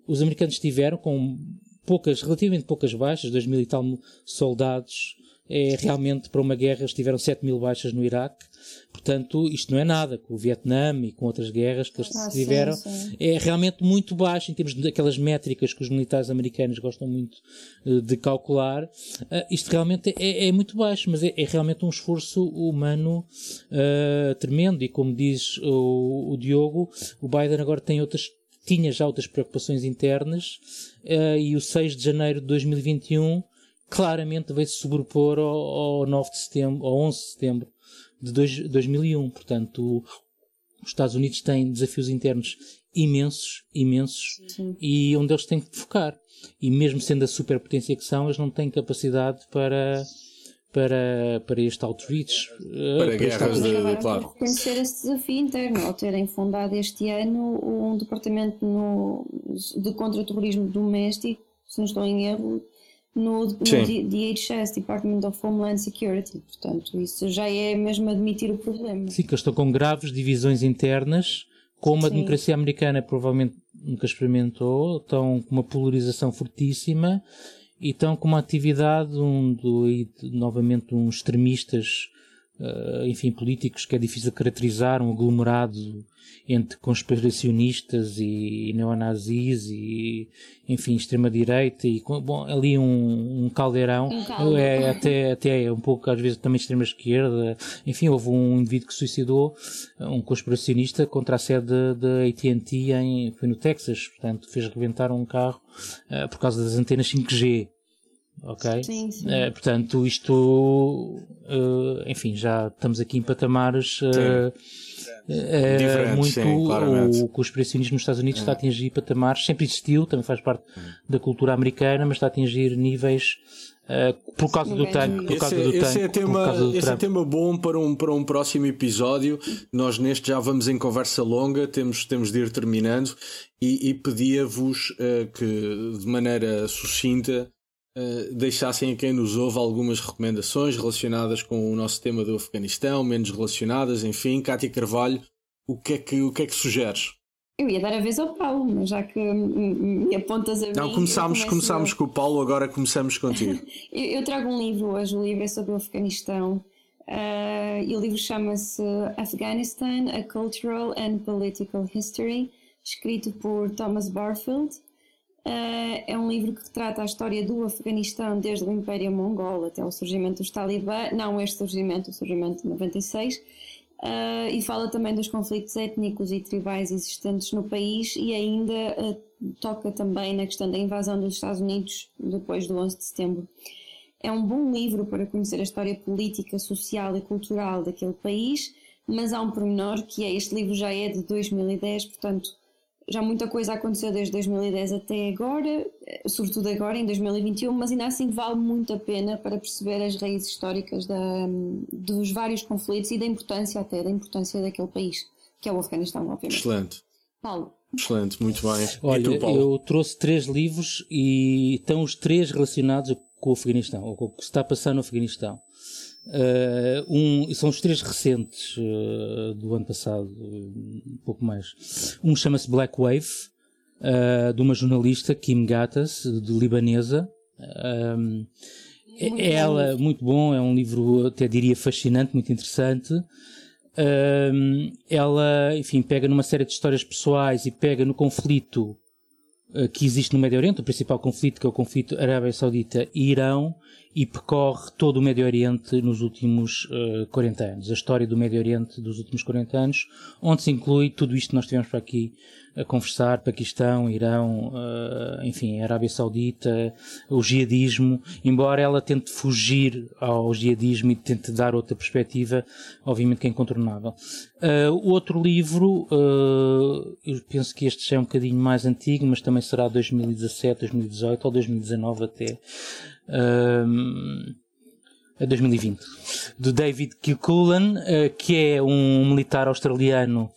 Os americanos estiveram com poucas, relativamente poucas baixas, dois mil e tal soldados. É realmente para uma guerra, estiveram 7 mil baixas no Iraque. Portanto, isto não é nada. Com o Vietnã e com outras guerras que eles ah, tiveram, sim, sim. é realmente muito baixo em termos daquelas métricas que os militares americanos gostam muito uh, de calcular. Uh, isto realmente é, é, muito baixo, mas é, é, realmente um esforço humano uh, tremendo. E como diz o, o Diogo, o Biden agora tem outras tinha já outras preocupações internas e o 6 de janeiro de 2021 claramente veio se sobrepor ao, ao 9 de setembro, ao 11 de setembro de dois, 2001. Portanto, os Estados Unidos têm desafios internos imensos, imensos, Sim. e onde eles têm que focar. E mesmo sendo a superpotência que são, eles não têm capacidade para para, para este outreach. Eh, para, para guerras de, de, claro. Reconhecer esse desafio interno, ao terem fundado este ano um departamento no, de contra-terrorismo doméstico, se não estou em erro, no, no DHS, Department of Homeland Security. Portanto, isso já é mesmo admitir o problema. Sim, que eles estão com graves divisões internas, como a Sim. democracia americana provavelmente nunca experimentou, estão com uma polarização fortíssima e estão com uma atividade onde, novamente, uns extremistas uh, enfim, políticos que é difícil caracterizar, um aglomerado entre conspiracionistas e, e neonazis e, enfim, extrema-direita e, bom, ali um, um caldeirão, um é, até, até é um pouco, às vezes, também extrema-esquerda, enfim, houve um indivíduo que suicidou, um conspiracionista, contra a sede da AT&T em, foi no Texas, portanto, fez rebentar um carro uh, por causa das antenas 5G ok? Sim, sim. Uh, portanto, isto, uh, enfim, já estamos aqui em patamares uh, muito. Sim, o, o conspiracionismo nos Estados Unidos está a atingir patamares, sempre existiu, também faz parte da cultura americana, mas está a atingir níveis uh, por causa do tanque. Por causa esse, do esse, tanque, é tema, esse é tema bom para um, para um próximo episódio. Nós neste já vamos em conversa longa, temos, temos de ir terminando e, e pedia-vos uh, que de maneira sucinta uh, deixassem a quem nos ouve algumas recomendações relacionadas com o nosso tema do Afeganistão, menos relacionadas, enfim. Cátia Carvalho, o que é que, o que, é que sugeres? Eu ia dar a vez ao Paulo, mas já que me apontas a mim. Não, começámos, começámos com o Paulo, agora começamos contigo. eu, eu, trago um livro hoje, o livro é sobre o Afeganistão. Uh, e o livro chama-se Afghanistan: A Cultural and Political History, escrito por Thomas Barfield. Uh, é um livro que retrata a história do Afeganistão desde o Império Mongol até o surgimento dos Talibã, não este surgimento, o surgimento de 96 Uh, e fala também dos conflitos étnicos e tribais existentes no país e ainda uh, toca também na questão da invasão dos Estados Unidos depois do 11 de setembro. É um bom livro para conhecer a história política, social e cultural daquele país, mas há um pormenor que é este livro já é de 2010, portanto já muita coisa aconteceu desde 2010 até agora, sobretudo agora em 2021, mas ainda assim vale muito a pena para perceber as raízes históricas da, dos vários conflitos e da importância até da importância daquele país, que é o Afeganistão, obviamente. Excelente. Paulo. Excelente, muito bem. Olha, tu, eu trouxe três livros e estão os três relacionados com o Afeganistão, ou com o que se está a passar no Afeganistão. Uh, um, são os três recentes uh, do ano passado, um pouco mais. Um chama-se Black Wave, uh, de uma jornalista, Kim Gattas, de libanesa. Um, muito ela, bom. muito bom, é um livro, até diria, fascinante, muito interessante. ela, enfim, pega numa série de histórias pessoais e pega no conflito que existe no Médio Oriente, o principal conflito, que é o conflito Arábia Saudita e Irão, e percorre todo o Médio Oriente nos últimos uh, eh, 40 anos. A história do Médio Oriente dos últimos 40 anos, onde se inclui tudo isto que nós tivemos para aqui a conversar, Paquistão, Irão, uh, enfim, Arábia Saudita, o jihadismo, embora ela tente fugir ao jihadismo e tente dar outra perspectiva, obviamente que é incontornável. Uh, outro livro, uh, eu penso que este já é um bocadinho mais antigo, mas também será 2017, 2018 ou 2019 até, a 2020, do David Kilcullen, que é um militar australiano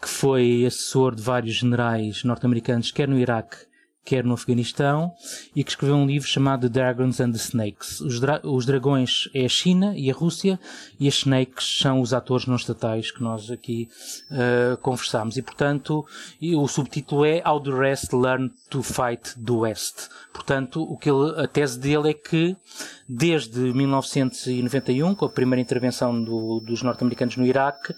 que foi assessor de vários generais norte-americanos, quer no Iraque, quer no Afeganistão, e que escreveu um livro chamado The Dragons and the Snakes. Os, dra os dragões é a China e a Rússia, e as snakes são os atores não estatais que nós aqui uh, conversamos. E, portanto, e o subtítulo é How the Rest Learn to Fight the West. Portanto, o que ele, a tese dele é que, desde 1991, com a primeira intervenção do, dos norte-americanos no Iraque,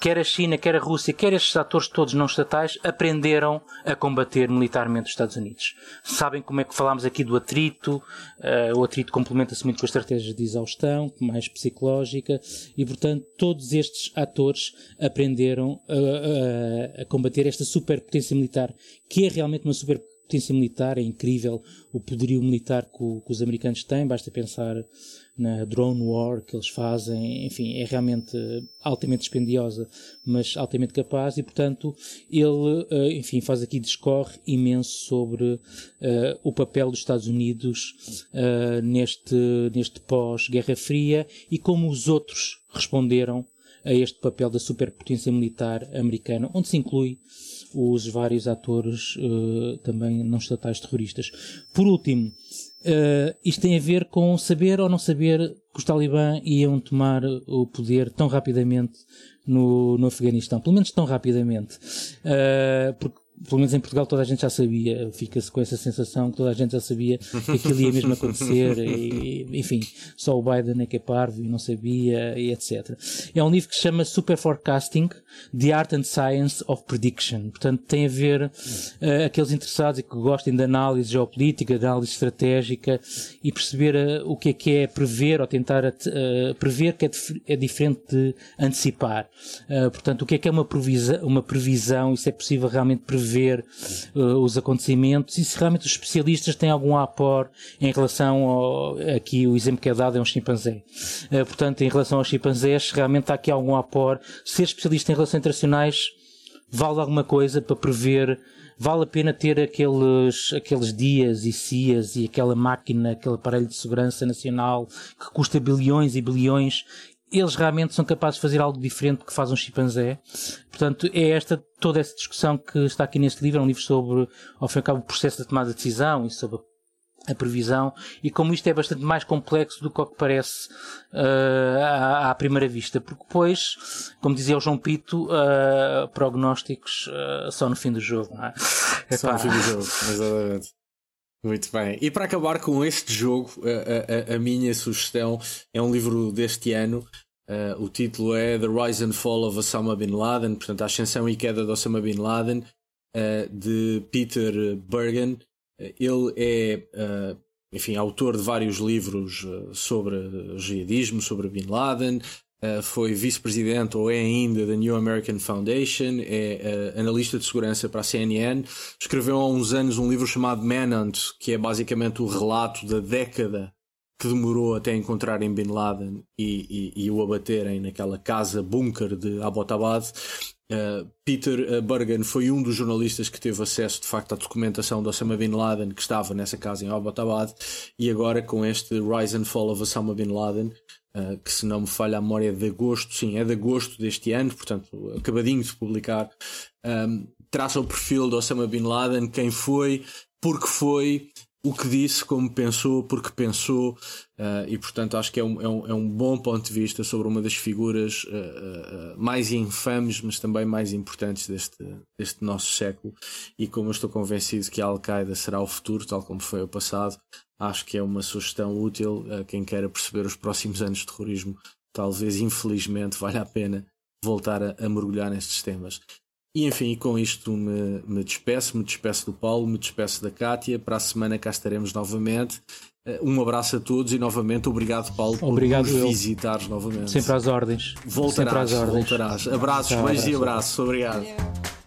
quer a China, quer a Rússia, quer estes atores todos não estatais, aprenderam a combater militarmente os Estados Unidos. Sabem como é que falámos aqui do atrito, uh, o atrito complementa-se muito com a estratégia de exaustão, mais psicológica, e portanto todos estes atores aprenderam a, a, a combater esta superpotência militar, que é realmente uma superpotência militar, é incrível o poderio militar que, que os americanos têm, basta pensar na drone war que eles fazem, enfim, é realmente altamente dispendiosa, mas altamente capaz e, portanto, ele, eh, enfim, faz aqui discorre imenso sobre uh, o papel dos Estados Unidos uh, neste, neste pós-Guerra Fria e como os outros responderam a este papel da superpotência militar americana, onde se inclui os vários atores uh, também não estatais terroristas. Por último, Uh, isto tem a ver com saber ou não saber que os talibã iam tomar o poder tão rapidamente no, no Afeganistão. Pelo menos tão rapidamente. Uh, porque pelo menos em Portugal toda a gente já sabia, fica-se com essa sensação que toda a gente já sabia que aquilo ia mesmo acontecer, e, enfim, só o Biden é que é parvo e não sabia, e etc. É um livro que se chama Super Forecasting, The Art and Science of Prediction. Portanto, tem a ver uh, aqueles interessados e que gostem de análise geopolítica, de análise estratégica e perceber uh, o que é que é prever ou tentar uh, prever que é, é, diferente de antecipar. portanto, o que é que é uma previsão, uma previsão, e se é possível realmente prever ver uh, os acontecimentos e se realmente os especialistas têm algum apor em relação ao, aqui o exemplo que é dado é um chimpanzé. Uh, portanto, em relação aos chimpanzés, realmente há aqui algum apor. Ser especialista em relações internacionais vale alguma coisa para prever vale a pena ter aqueles, aqueles dias e cias e aquela máquina, aquele aparelho de segurança nacional que custa bilhões e bilhões eles realmente são capazes de fazer algo diferente do que faz um chimpanzé. Portanto, é esta, toda essa discussão que está aqui neste livro, é um livro sobre, ao fim e ao cabo, o processo de tomada de decisão e sobre a previsão e como isto é bastante mais complexo do que o que parece uh, à, à, primeira vista, porque depois, como dizia o João Pito, uh, prognósticos uh, só no fim do jogo. Não é? Só no fim do jogo, exatamente. Muito bem. E para acabar com este jogo, a, a, a minha sugestão é um livro deste ano. Uh, o título é The Rise and Fall of Osama Bin Laden, portanto, a ascensão e queda de Osama Bin Laden, uh, de Peter Bergen. Ele é, uh, enfim, autor de vários livros uh, sobre jihadismo, sobre Bin Laden, uh, foi vice-presidente ou é ainda da New American Foundation, é analista de segurança para a CNN, escreveu há uns anos um livro chamado Manhunt, que é basicamente o relato da década que demorou até encontrarem Bin Laden e, e, e o abaterem naquela casa bunker de Abbottabad Uh, Peter Bergen foi um dos jornalistas que teve acesso de facto à documentação de Osama Bin Laden que estava nessa casa em Abbottabad e agora com este Rise and Fall of Osama Bin Laden uh, que se não me falha a memória é de agosto, sim, é de agosto deste ano, portanto acabadinho de publicar um, traça o perfil de Osama Bin Laden, quem foi, porque foi o que disse, como pensou, porque pensou, uh, e portanto acho que é um, é, um, é um bom ponto de vista sobre uma das figuras uh, mais infames, mas também mais importantes deste, deste nosso século. E como eu estou convencido que a Al-Qaeda será o futuro, tal como foi o passado, acho que é uma sugestão útil a quem queira perceber os próximos anos de terrorismo. Talvez, infelizmente, valha a pena voltar a, a mergulhar nestes temas. E enfim, com isto me, me despeço, me despeço do Paulo, me despeço da Kátia. Para a semana cá estaremos novamente. Eh, um abraço a todos e novamente obrigado, Paulo, obrigado por nos visitares novamente. Sempre às ordens. Voltarás, Sempre às ordens. voltarás. Abraços, beijos e abraços. Obrigado.